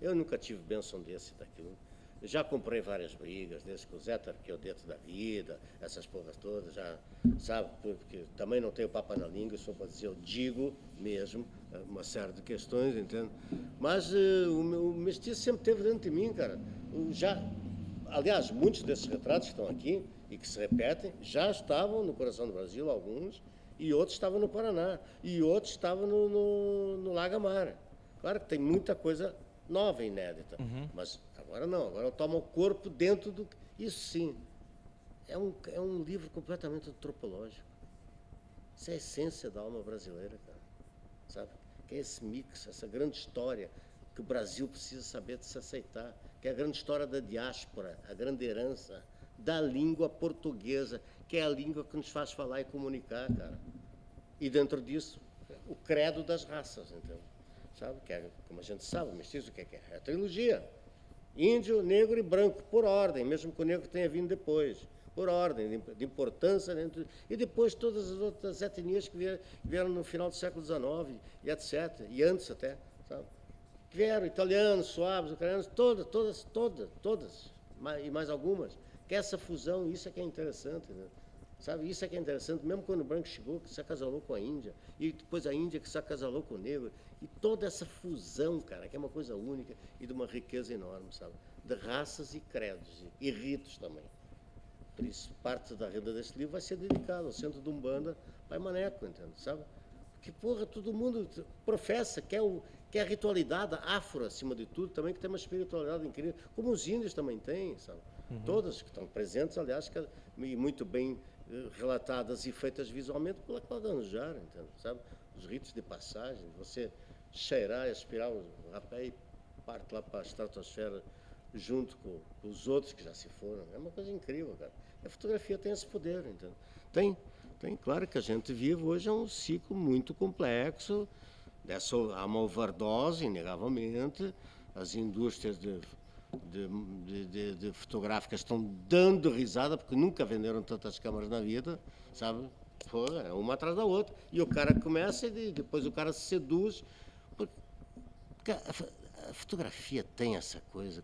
Eu nunca tive bênção desse e daquilo. Já comprei várias brigas, desde que o Zé que o dentro da vida, essas porras todas, já sabe, porque também não tenho papo na língua, só para dizer, eu digo mesmo uma série de questões, entende? Mas uh, o, meu, o mestiço sempre teve dentro de mim, cara. já, aliás, muitos desses retratos que estão aqui e que se repetem já estavam no coração do Brasil, alguns, e outros estavam no Paraná, e outros estavam no, no, no Lagamar. Claro que tem muita coisa nova, inédita, uhum. mas Agora não, agora toma o corpo dentro do. Isso sim. É um, é um livro completamente antropológico. Isso é a essência da alma brasileira, cara. Sabe? Que é esse mix, essa grande história que o Brasil precisa saber de se aceitar. Que é a grande história da diáspora, a grande herança da língua portuguesa, que é a língua que nos faz falar e comunicar, cara. E dentro disso, o credo das raças, então. Sabe? Que é, como a gente sabe, o mestiço o que é? É a trilogia. Índio, negro e branco, por ordem, mesmo que o negro tenha vindo depois, por ordem de importância. Dentro, e depois todas as outras etnias que vieram, no final do século XIX, e etc., e antes até, sabe? Vieram italianos, suaves, ucranianos, todas, todas, todas, todas, e mais algumas. Que essa fusão, isso é que é interessante, né? Sabe, isso é que é interessante, mesmo quando o branco chegou, que se acasalou com a Índia, e depois a Índia que se acasalou com o negro, e toda essa fusão, cara, que é uma coisa única e de uma riqueza enorme, sabe? De raças e credos, e ritos também. Por isso, parte da renda deste livro vai ser dedicada ao centro de Umbanda, Pai Maneco, entende? Sabe? Porque, porra, todo mundo professa, quer, o, quer a ritualidade afro, acima de tudo, também que tem uma espiritualidade incrível, como os índios também têm, sabe? Uhum. Todas que estão presentes, aliás, que, e muito bem relatadas e feitas visualmente pela Cláudia Anjar, entende? Sabe? Os ritos de passagem, você cheirar, aspirar o rapé e parte lá para a estratosfera junto com, com, os outros que já se foram. É uma coisa incrível, cara. A fotografia tem esse poder, entende? Tem, tem. Claro que a gente vive hoje é um ciclo muito complexo, dessa há uma overdose, inegavelmente, as indústrias de de, de, de, fotográficas estão dando risada porque nunca venderam tantas câmaras na vida, sabe? Pô, é uma atrás da outra. E o cara começa e depois o cara se seduz. Porque a, fotografia tem essa coisa.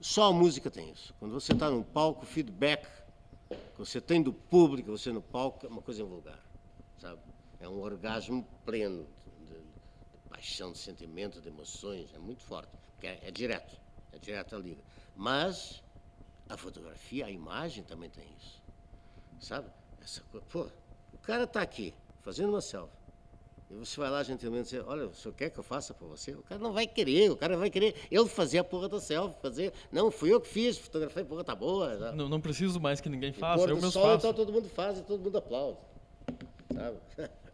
Só a música tem isso. Quando você está no palco, feedback que você tem do público, você no palco, é uma coisa vulgar, sabe? É um orgasmo pleno de, de, de paixão, de sentimento, de emoções, é muito forte, porque é, é direto é direta liga. Mas a fotografia, a imagem também tem isso. Sabe? Essa, pô, o cara está aqui, fazendo uma selfie. E você vai lá gentilmente dizer, olha, o senhor quer que eu faça para você? O cara não vai querer, o cara vai querer eu fazer a porra da selfie, fazer. Não, fui eu que fiz, fotografei, porra, tá boa. Não, não preciso mais que ninguém faça, eu mesmo sol, faço. Então todo mundo faz e todo mundo aplaude. Sabe?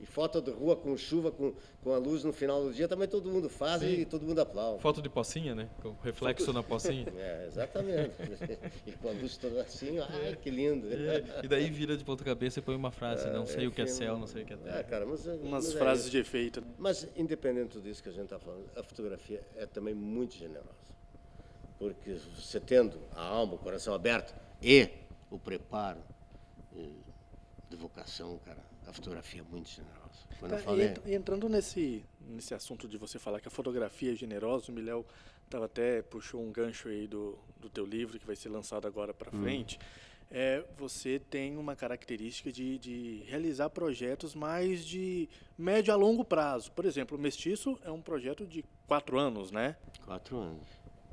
E foto de rua com chuva, com, com a luz no final do dia, também todo mundo faz Sim. e todo mundo aplaude. Foto de pocinha, né? Com reflexo foto... na pocinha. É, exatamente. e com a luz toda assim, ai, que lindo. É. E daí vira de ponta cabeça e põe uma frase, é, não sei o que é céu, não sei o que é terra. É, cara, mas, é, Umas mas é frases é de efeito. Mas, independente disso que a gente está falando, a fotografia é também muito generosa. Porque você tendo a alma, o coração aberto e o preparo eh, de vocação, cara, a fotografia é muito generosa. Quando tá, falei... e entrando nesse, nesse assunto de você falar que a fotografia é generosa, o Miléo tava até puxou um gancho aí do, do teu livro que vai ser lançado agora para hum. frente. É, você tem uma característica de, de realizar projetos mais de médio a longo prazo. Por exemplo, o Mestiço é um projeto de quatro anos, né? Quatro anos.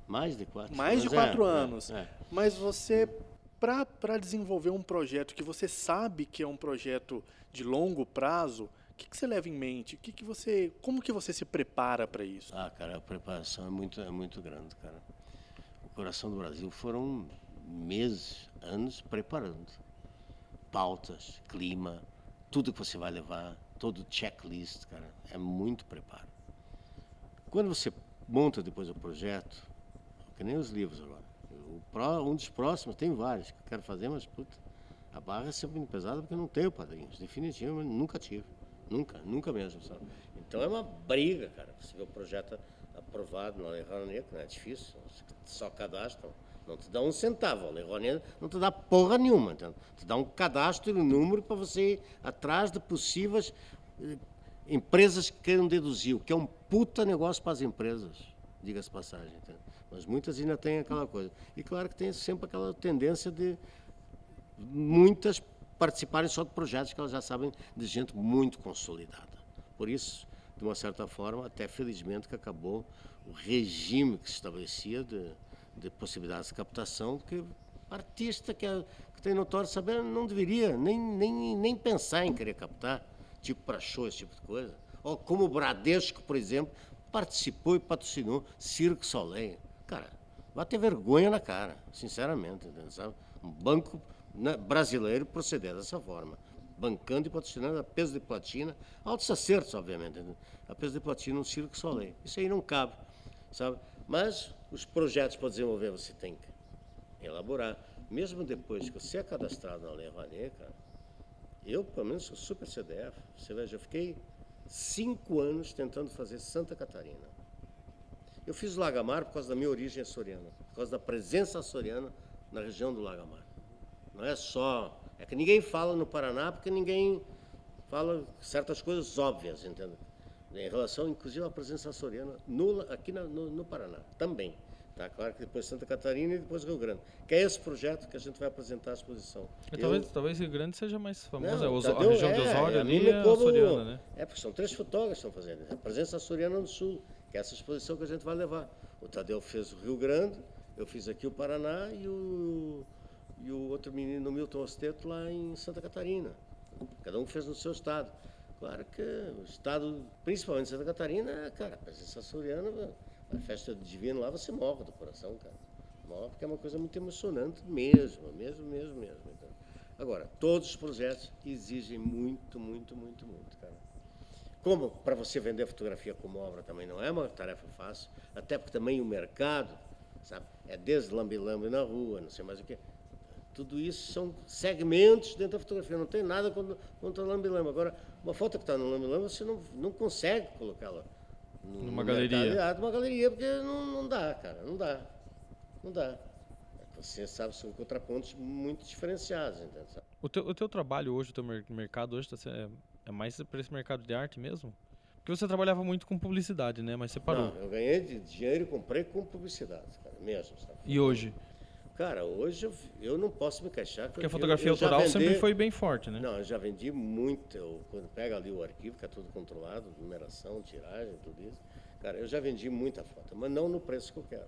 Mais de quatro. Mais de quatro é, anos. É, é. Mas você para desenvolver um projeto que você sabe que é um projeto de longo prazo, o que, que, você leva em mente? Que, que você, como que você se prepara para isso? Ah, cara, a preparação é muito, é muito grande, cara. O coração do Brasil foram meses, anos preparando pautas, clima, tudo que você vai levar, todo checklist, cara, é muito preparo. Quando você monta depois o projeto, que nem os livros agora, um dos próximos, tem vários que eu quero fazer, mas puta, a barra é sempre muito pesada porque eu não tenho padrinhos. Definitivamente, nunca tive. Nunca, nunca mesmo, sabe? Então é uma briga, cara. Você vê o projeto aprovado na Lei Rouanet, não é difícil, só cadastram. Não te dá um centavo, a Lei Rouanet não te dá porra nenhuma, entendeu? Te dá um cadastro e um número para você ir atrás de possíveis eh, empresas que queiram deduzir, o que é um puta negócio para as empresas diga-se passagem. Mas muitas ainda têm aquela coisa. E claro que tem sempre aquela tendência de muitas participarem só de projetos que elas já sabem de gente muito consolidada. Por isso, de uma certa forma, até felizmente que acabou o regime que se estabelecia de, de possibilidades de captação, porque artista que, é, que tem notório saber não deveria nem, nem, nem pensar em querer captar, tipo para show, esse tipo de coisa. Ou como o Bradesco, por exemplo, participou e patrocinou Cirque Soleil. Cara, vai ter vergonha na cara, sinceramente, sabe? Um banco né, brasileiro proceder dessa forma bancando e patrocinando a peso de platina, altos acertos, obviamente, né? a peso de platina no Circo Soleil. Isso aí não cabe, sabe? Mas os projetos para desenvolver você tem que elaborar. Mesmo depois que você é cadastrado na Lei Rouanet, cara, eu, pelo menos, sou super CDF. Você veja, eu fiquei cinco anos tentando fazer Santa Catarina. Eu fiz o Lagamar por causa da minha origem açoriana, por causa da presença açoriana na região do Lagamar. Não é só é que ninguém fala no Paraná porque ninguém fala certas coisas óbvias, entende? Em relação, inclusive, à presença açoriana no, aqui na, no, no, Paraná, também. Tá? Claro que depois Santa Catarina e depois Rio Grande. Que é esse projeto que a gente vai apresentar à exposição. Eu, talvez, talvez Rio Grande seja mais famoso, não, é, Tadeu, a região é, de Osório ali é como, açoriana, né? É, porque são três fotógrafos que estão fazendo. A presença açoriana no Sul, que é essa exposição que a gente vai levar. O Tadeu fez o Rio Grande, eu fiz aqui o Paraná e o e o outro menino, Milton Osteto, lá em Santa Catarina. Cada um fez no seu estado. Claro que o estado, principalmente Santa Catarina, cara, a presença açoriana, a festa divina lá, você morre do coração, cara. Morre porque é uma coisa muito emocionante mesmo, mesmo, mesmo, mesmo. Então, agora, todos os projetos exigem muito, muito, muito, muito, cara. Como para você vender fotografia como obra também não é uma tarefa fácil, até porque também o mercado, sabe, é desde lambe-lambe na rua, não sei mais o que. Tudo isso são segmentos dentro da fotografia. Não tem nada contra, o lambe-lambe. Agora, uma foto que está no lambe-lambe, você não, não consegue colocá-la numa galeria. numa galeria, porque não, não dá, cara. Não dá. Não dá. Você sabe, são contrapontos muito diferenciados. Entende? O, teu, o teu trabalho hoje, o teu mercado hoje, tá, é, é mais para esse mercado de arte mesmo? Porque você trabalhava muito com publicidade, né? Mas você parou. Não, eu ganhei de dinheiro e comprei com publicidade, cara, mesmo. Sabe? E hoje? Cara, hoje eu, eu não posso me queixar. Porque a fotografia eu, eu autoral vendi, sempre foi bem forte, né? Não, eu já vendi muito. Eu, quando pega ali o arquivo, que é tudo controlado, numeração, tiragem, tudo isso. Cara, eu já vendi muita foto, mas não no preço que eu quero.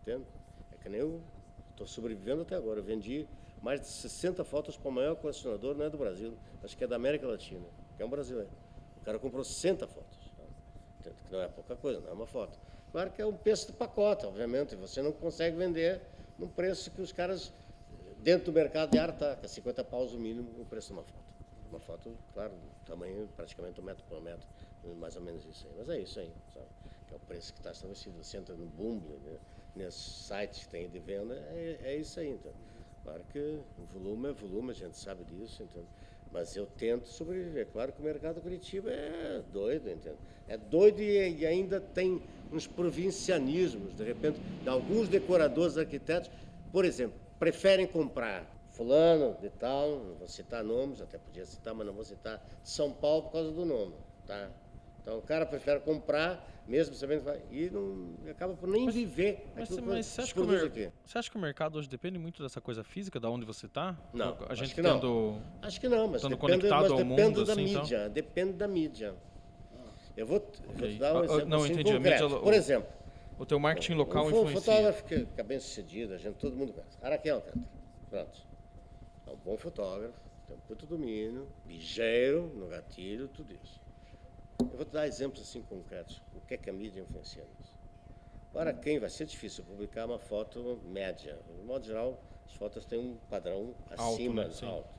Entende? É que nem eu estou sobrevivendo até agora. Eu vendi mais de 60 fotos para o maior colecionador, não é do Brasil, acho que é da América Latina, que é um brasileiro. O cara comprou 60 fotos. Tá? Que não é pouca coisa, não é uma foto. Claro que é um preço de pacote, obviamente. Você não consegue vender num preço que os caras, dentro do mercado de arte, está, que é 50 paus o mínimo o preço de uma foto. Uma foto, claro, tamanho praticamente um metro por metro, mais ou menos isso aí. Mas é isso aí, sabe? Que é o preço que está estabelecido. Você entra no Bumble, né? nesses sites que tem de venda, é, é isso aí. Então. Claro que volume é volume, a gente sabe disso, então. Mas eu tento sobreviver. Claro que o mercado Curitiba é doido, entende? É doido e, e, ainda tem uns provincianismos, de repente, de alguns decoradores, arquitetos, por exemplo, preferem comprar fulano de tal, não vou citar nomes, até podia citar, mas não vou citar, São Paulo por causa do nome, tá? Então o cara prefere comprar, mesmo sabendo e não acaba por nem mas, viver. Mas, mas você, acha que o mer- você acha que o mercado hoje depende muito dessa coisa física, da onde você está? Não, a gente acho que tendo, não. Acho que não, mas depende, conectado mas ao depende mundo, da assim, mídia, então? depende da mídia. Eu vou, okay. vou te dar um ah, exemplo não, assim entendi. concreto. Mídia, por exemplo, o teu marketing local um influencia. fotógrafo que, é bem sucedido, a gente, todo mundo conhece. Araquel Alcântara. Pronto. É um bom fotógrafo, tem um puto domínio, ligeiro no gatilho, tudo isso. Eu vou te dar exemplos assim concretos. O que é que a mídia influencia nisso? Para quem vai ser difícil publicar uma foto média. De modo geral, as fotos têm um padrão acima alto, né? alto.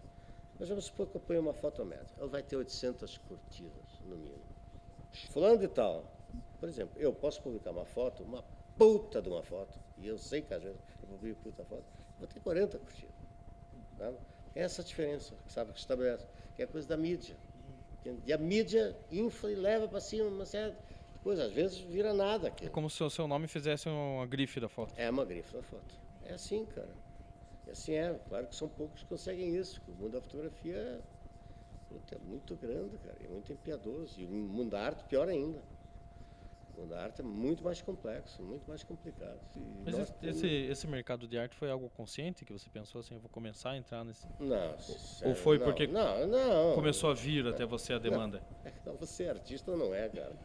Mas vamos supor que eu ponho uma foto média. Ela vai ter 800 curtidas, no mínimo. Fulano de tal, por exemplo, eu posso publicar uma foto, uma puta de uma foto, e eu sei que às vezes eu publico puta foto, vou ter 40 curtidas. Tá? É essa a diferença, sabe, que estabelece, que é a coisa da mídia. E a mídia infla e leva para cima uma série de coisas. Às vezes vira nada aqui. É como se o seu nome fizesse uma grife da foto. É uma grife da foto. É assim, cara. E assim é. Claro que são poucos que conseguem isso. O mundo da fotografia é, é muito grande, cara. É muito empiadoso. E o mundo da arte, pior ainda. O mundo da arte é muito mais complexo, muito mais complicado. E Mas esse, temos- esse, mercado de arte foi algo consciente que você pensou assim, eu vou começar a entrar nesse. Não, sério, foi não, porque Não, não. Começou a vir até você a demanda. Não, você é artista ou não é, cara?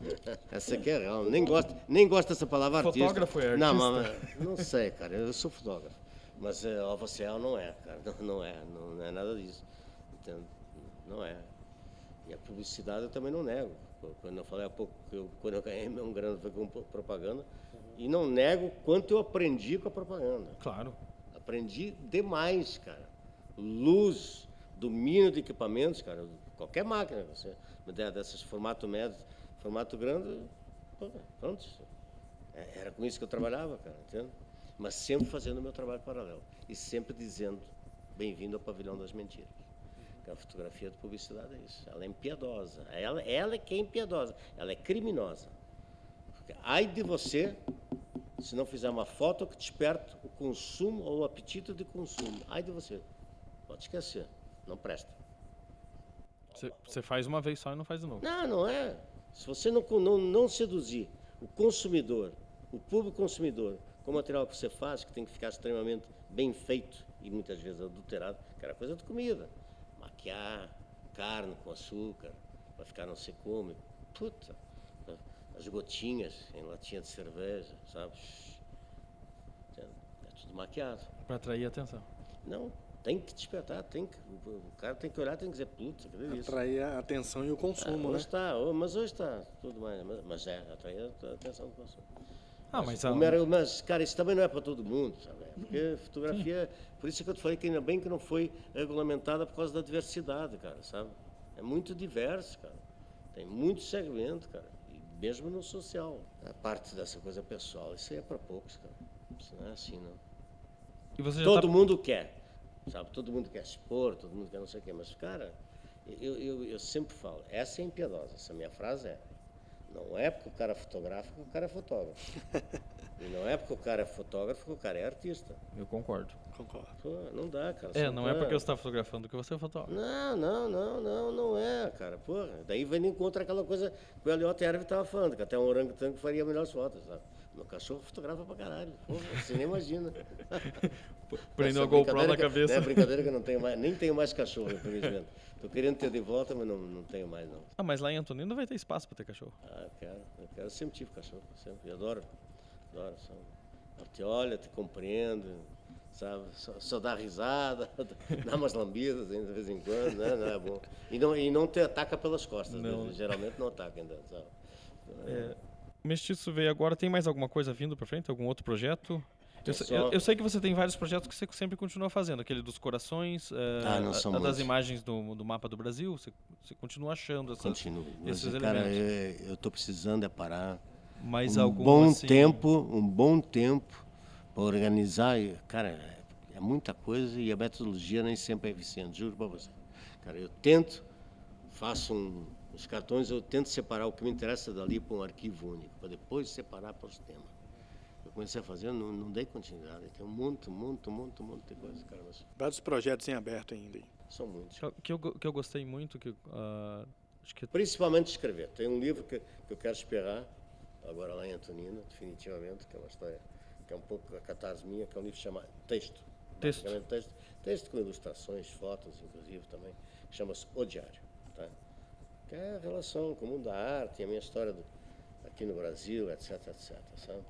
Essa aqui é real. Nem gosto, nem gosto dessa palavra artista. Fotógrafo é Não, artista? mas, não sei, cara. Eu sou fotógrafo. Mas é, ó, você é ou não é, cara. Não, não é. Não, é nada disso. Entende? Não é. E a publicidade eu também não nego. Quando eu falei há pouco que eu, quando eu ganhei meu grana foi com propaganda. E não nego quanto eu aprendi com a propaganda. Claro. Aprendi demais, cara. Luz, domínio de equipamentos, cara. Qualquer máquina, você desses formato médio, formato grande, pronto. É, Era com isso que eu trabalhava, cara, entende? Mas sempre fazendo o meu trabalho paralelo. E sempre dizendo, bem-vindo ao pavilhão das mentiras. A fotografia de publicidade é isso. Ela é impiedosa. Ela, ela é que é impiedosa. Ela é criminosa. Porque, ai de você se não fizer uma foto que desperte o consumo ou o apetite de consumo. Ai de você. Pode esquecer. Não presta. Você- faz uma vez só e não faz de novo. Não, não é. Se você não, não, não seduzir o consumidor, o público consumidor, com o material que você faz, que tem que ficar extremamente bem feito e muitas vezes adulterado, que era coisa de comida. Maquiar, carne com açúcar, para ficar não sei como. Puta, as gotinhas em latinha de cerveja, sabe? É tudo maquiado. Pra atrair atenção. Não, tem que despertar, tem que, o, o cara tem que olhar, tem que dizer, putz, que delícia. Atrair a atenção e o Ah, consumo, hoje né? está, oh, mas hoje está tudo mais, mas, mas é, atrair a atenção do consumo. Ah, mas a, era- mas, cara, isso também não é para todo mundo, sabe? Porque fotografia, por isso que eu te falei que ainda bem que não foi regulamentada por causa da diversidade, cara, sabe? É muito diverso, cara. Tem muito segmento, cara. E mesmo no social. A parte dessa coisa pessoal, isso aí é para poucos, cara. Isso não é assim, não. e você já Todo tá, mundo quer, sabe? Todo mundo quer expor, todo mundo quer não sei o quê. Mas, cara, eu, eu, eu sempre falo, essa é impiedosa, essa minha frase é. Não é porque o cara é fotógrafo que o cara é fotógrafo. e não é porque o cara é fotógrafo que o cara é artista. Eu concordo. Concordo. Pô, não dá, cara. É, Você não é porque você tá fotografando que você é fotógrafo. Não, não, não, não, não é, cara. Porra, daí vem de encontro aquela coisa que o Eliot Herve estava falando, que até um orangotango faria melhores fotos, sabe? Meu cachorro fotografa pra caralho. Porra, você nem imagina. Prendeu a GoPro na que- cabeça. É brincadeira que eu não tenho mais, nem tenho mais cachorro, infelizmente. Tô querendo ter de volta, mas não, não tenho mais, não. Ah, mas lá em Antonino vai ter espaço pra ter cachorro. Ah, eu quero, eu quero. Eu sempre tive cachorro, sempre. Eu adoro, adoro. Só, ela te olha, te compreende, sabe? Só, só dá risada, dá umas lambidas de vez em quando, né? Não é bom. E não, e não te ataca pelas costas, né? Não. geralmente não ataca ainda, sabe? É, Mestiço veio agora, tem mais alguma coisa vindo pra frente? Algum outro projeto? Eu, só- eu- eu sei que você tem vários projetos que você sempre continua fazendo, aquele dos corações, é, Ah, não a- a das imagens do, do mapa do Brasil, você, você continua achando essas, Continuo. Esses cara, elementos. eu, eu tô precisando é parar. mais um algum bom assim, tempo, um bom tempo para organizar. Cara, é, é muita coisa e a metodologia nem sempre é eficiente, juro para você. Cara, eu tento, faço um, os cartões, eu tento separar o que me interessa dali para um arquivo único, para depois separar para os temas. Eu comecei a fazer, não, não dei continuidade. Tem um monte, monte, monte, um monte de coisa, cara, mas Vários projetos em aberto ainda. são muitos. Que eu, que eu, go- que eu gostei muito, que acho que Principalmente escrever. Tem um livro que, que eu quero esperar, agora lá em Antonina, definitivamente, que é uma história que é um pouco a catarse minha, que é um livro chamado Texto. Texto. Texto. Texto com ilustrações, fotos, inclusive, também, que chama-se O Diário. Tá? Que é a relação com o mundo da arte, a minha história do- aqui no Brasil, etc, etc, sabe?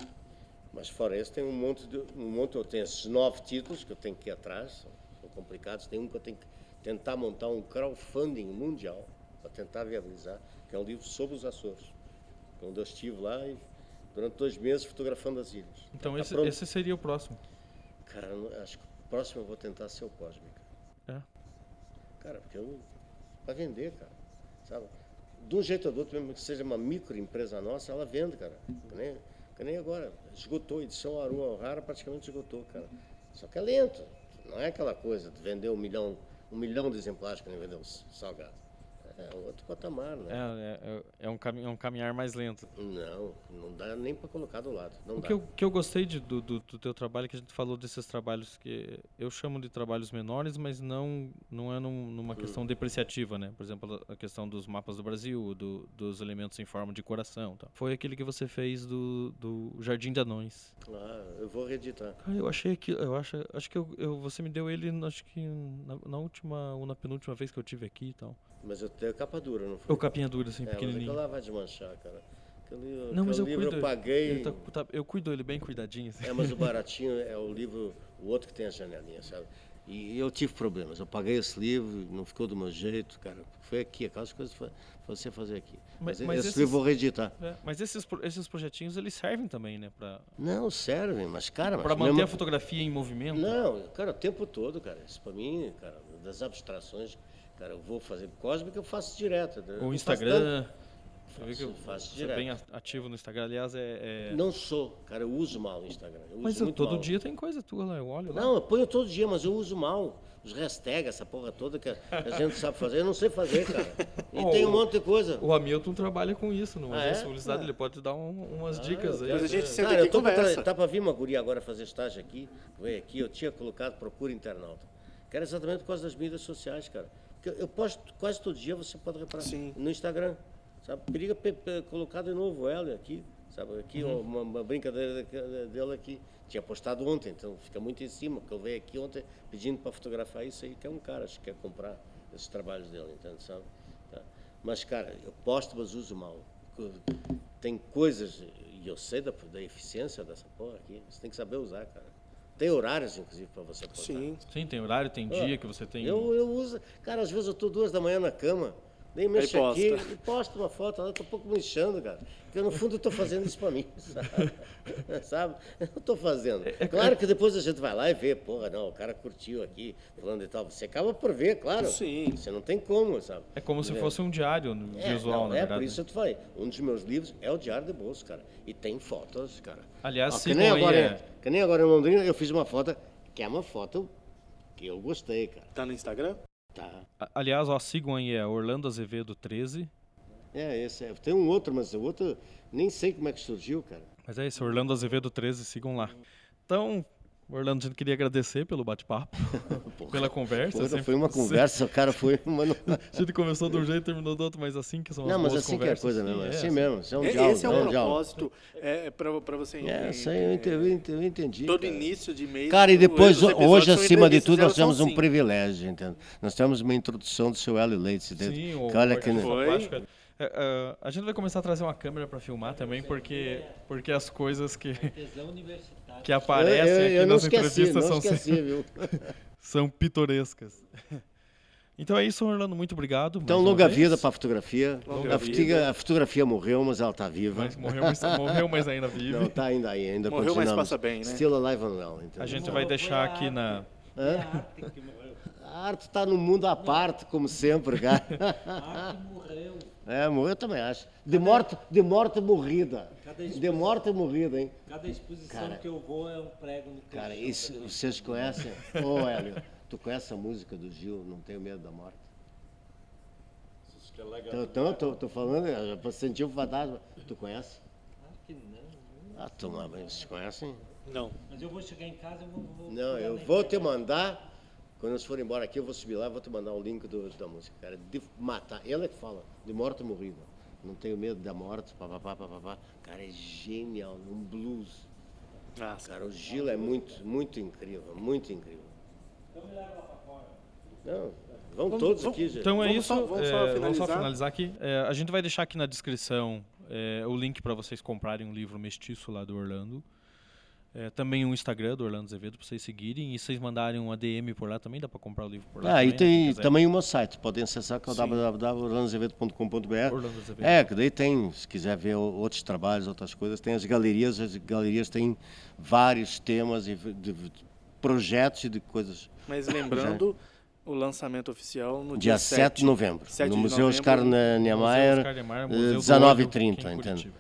Mas fora isso, tem um monte de. Um monte, eu tenho esses nove títulos que eu tenho que ir atrás, são, são complicados. Tem um que eu tenho que tentar montar um crowdfunding mundial para tentar viabilizar, que é um livro sobre os Açores. Onde eu estive lá e durante dois meses fotografando as ilhas. Então Tá esse, esse seria o próximo. Cara, acho que o próximo eu vou tentar ser o Cósmica. É. Cara, porque eu. Para vender, cara. Sabe? Um jeito outro, mesmo que seja uma microempresa nossa, ela vende, cara. Que nem, que nem agora. Esgotou, edição Aru Rara praticamente esgotou, cara. Só que é lento. Não é aquela coisa de vender um milhão, um milhão de exemplares que nem vendeu Salgado. É, É outro patamar, né? É, é, é um, cami é um caminhar mais lento. Não, não dá nem para colocar do lado. O que eu, que eu gostei de- do, do, do teu trabalho, é que a gente falou desses trabalhos que eu chamo de trabalhos menores, mas não, não é num- numa questão depreciativa, né? Por exemplo, a questão dos mapas do Brasil, do- dos elementos em forma de coração. Tá? Foi aquele que você fez do, do Jardim de Anões. Ah, eu vou reeditar. Cara, eu achei que. Eu acho, acho que eu, eu- você me deu ele, acho que na, na última ou na penúltima vez que eu tive aqui e tal. Mas eu tenho capa dura, não foi? O capinha dura, assim, É, mas pequenininho. lá vai desmanchar, cara. Aquele, Não, mas eu livro cuido. eu paguei. ele tá- eu cuido ele bem cuidadinho. Assim. É, mas o baratinho é o livro, o outro que tem a janelinha, sabe? E eu tive problemas. Eu paguei esse livro, não ficou do meu jeito, cara. Foi aqui, aquelas coisas foi- você fazer aqui. Mas- Mas, mas esse esses- livro eu vou reeditar. É, mas esses, esses projetinhos, eles servem também, né? Pra, Não, serve, mas, cara, mas pra manter mesmo- a fotografia em movimento. Não, cara, o tempo todo, cara. Isso pra mim, cara, das abstrações, cara, eu vou fazer cósmica, eu faço direto. né? Eu O faço Instagram. Você vê que Faço- eu faço você é direto. bem ativo no Instagram. Aliás, é. é- Não sou, cara, eu uso mal o Instagram. Eu Mas uso eu, muito todo mal. dia tem coisa tua lá, eu olho lá. Não, eu ponho todo dia, mas eu uso mal. Os hashtags, essa porra toda que a gente sabe fazer, eu não sei fazer, cara. E Oh, tem um monte de coisa. O Hamilton trabalha com isso, no Ah, é? Publicidade, Ah. ele pode te dar um- umas Ah, dicas eu aí. Mas a gente É. Cara, eu tô e pra, conversa. tá pra vir uma guria agora fazer estágio aqui, veio aqui, eu tinha colocado procura internauta. Que era exatamente por causa das mídias sociais, cara. Eu- posto quase todo dia, você pode reparar, Sim. no Instagram. Sabe? Periga pe- pe- colocar de novo ela aqui, sabe? Aqui, ó, uma, uma brincadeira dela aqui. Tinha postado ontem, então fica muito em cima, porque eu veio aqui ontem pedindo para fotografar isso aí, que é um cara, acho que quer comprar esses trabalhos dele, entende, sabe? Tá. Mas, cara, eu posto, mas uso mal. Tem coisas, e eu sei da, da eficiência dessa porra aqui, você tem que saber usar, cara. Tem horários, inclusive, para você postar. Sim. Sim, tem horário, tem dia que você tem. Eu, eu uso. Cara, às vezes eu tô duas da manhã na cama, nem mexo posta. aqui e posto uma foto lá, tô um pouco me inchando, cara. Porque no fundo eu tô fazendo isso pra mim, sabe? sabe? Eu não tô fazendo. É, Claro que depois a gente vai lá e vê, porra, não, o cara curtiu aqui, falando e tal. Você acaba por ver, claro. Sim. Você não tem como, sabe? É como se fosse um diário no- É, visual, não, na é, verdade. por isso eu te falei. Um dos meus livros é o Diário de Bolso, cara. E tem fotos, cara. Aliás, Ó, que, nem agora, é- que nem agora em Londrina eu fiz uma foto, que é uma foto que eu gostei, cara. Tá no Instagram? Tá. Aliás, ó, sigam aí, é Orlando Azevedo 13. É, esse é. Tem um outro, mas o outro nem sei como é que surgiu, cara. Mas é isso, Orlando Azevedo 13, sigam lá. Então, Orlando, a gente queria agradecer pelo bate-papo, pela conversa. Foi, sempre- foi uma conversa, o cara foi uma. A gente começou de um jeito e terminou do outro, mas assim que são as não mas assim que é a conversas. coisa mesmo. É é, assim assim. mesmo. Isso é um diálogo. Esse é é o um diálogo. propósito é, para para você É, entender. isso aí eu entendi. Eu entendi, Todo cara. início de mês. Cara, e depois, hoje, acima de tudo, nós temos um assim. privilégio, entende? Nós temos uma introdução do seu Hélio Leite. entende? Sim, o olha que, Foi. Fantástico. É, é, a gente vai começar a trazer uma câmera para filmar também, porque, porque as coisas que, que eu, aparecem eu, aqui eu não nas esqueci, entrevistas são, esqueci, viu? são pitorescas. Então é isso, Orlando. Muito obrigado. Então, longa vez. vida para a fotografia. Longa A, vida. fotiga- a fotografia morreu, mas ela está viva. Mas morreu, mas, morreu, mas ainda vive. Não, está ainda aí, ainda Morreu, mas passa bem, né? Still alive and well, entendeu? A gente vai deixar aqui na. Hã? A arte está no mundo à parte, como sempre, cara. A arte morreu. É, morreu eu também acho. De morte, de morte morrida. De morte morrida, hein? Cada exposição Cara. que eu vou é um prego no Cara, caixão isso, também. vocês conhecem? Ô, Hélio, tu conhece a música do Gil, Não Tenho Medo da Morte? Então, então tô, tô falando, eu já senti o fantasma. Tu conhece? Acho que não. Ah, tu, mas vocês conhecem? Não. Mas eu vou chegar em casa e vou, vou. Não, eu vou te mandar, quando nós for embora aqui, eu vou subir lá e vou te mandar o link do, da música, cara. De matar, ela que fala, de morte morrida. Não tenho medo da morte, papapá, papapá. Cara, é genial, um blues. Ah, Cara, o Gil é muito, muito incrível, muito incrível. Não, vão Vamos- todos vamos- aqui, gente. Então é Vamos isso. só- vamos é, só vamos só finalizar? finalizar aqui. É, a gente vai deixar aqui na descrição é, o link para vocês comprarem um livro mestiço lá do Orlando. É, também um Instagram do Orlando Azevedo para vocês seguirem. E vocês mandarem um ADM por lá também, dá para comprar o livro por lá. Ah, e também, tem quem quiser. também o meu site, podem acessar que é o www.orlandoazevedo.com.br. É, que daí tem, se quiser ver o- outros trabalhos, outras coisas, tem as galerias, as galerias têm vários temas e de, de projetos e de coisas. Mas lembrando, o lançamento oficial no dia, Dia 7 de novembro, 7 no de Museu novembro, Oscar Museu Niemeyer, Oscar Niemeyer, eh, Museu do 19h30, Olho, aqui em entende?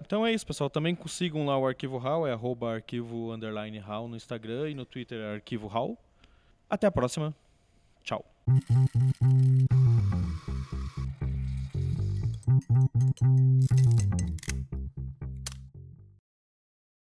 Então é isso, pessoal. Também consigam lá o arquivo HAL, é arroba arquivo underline HAL no Instagram e no Twitter é arquivo HAL. Até a próxima. Tchau.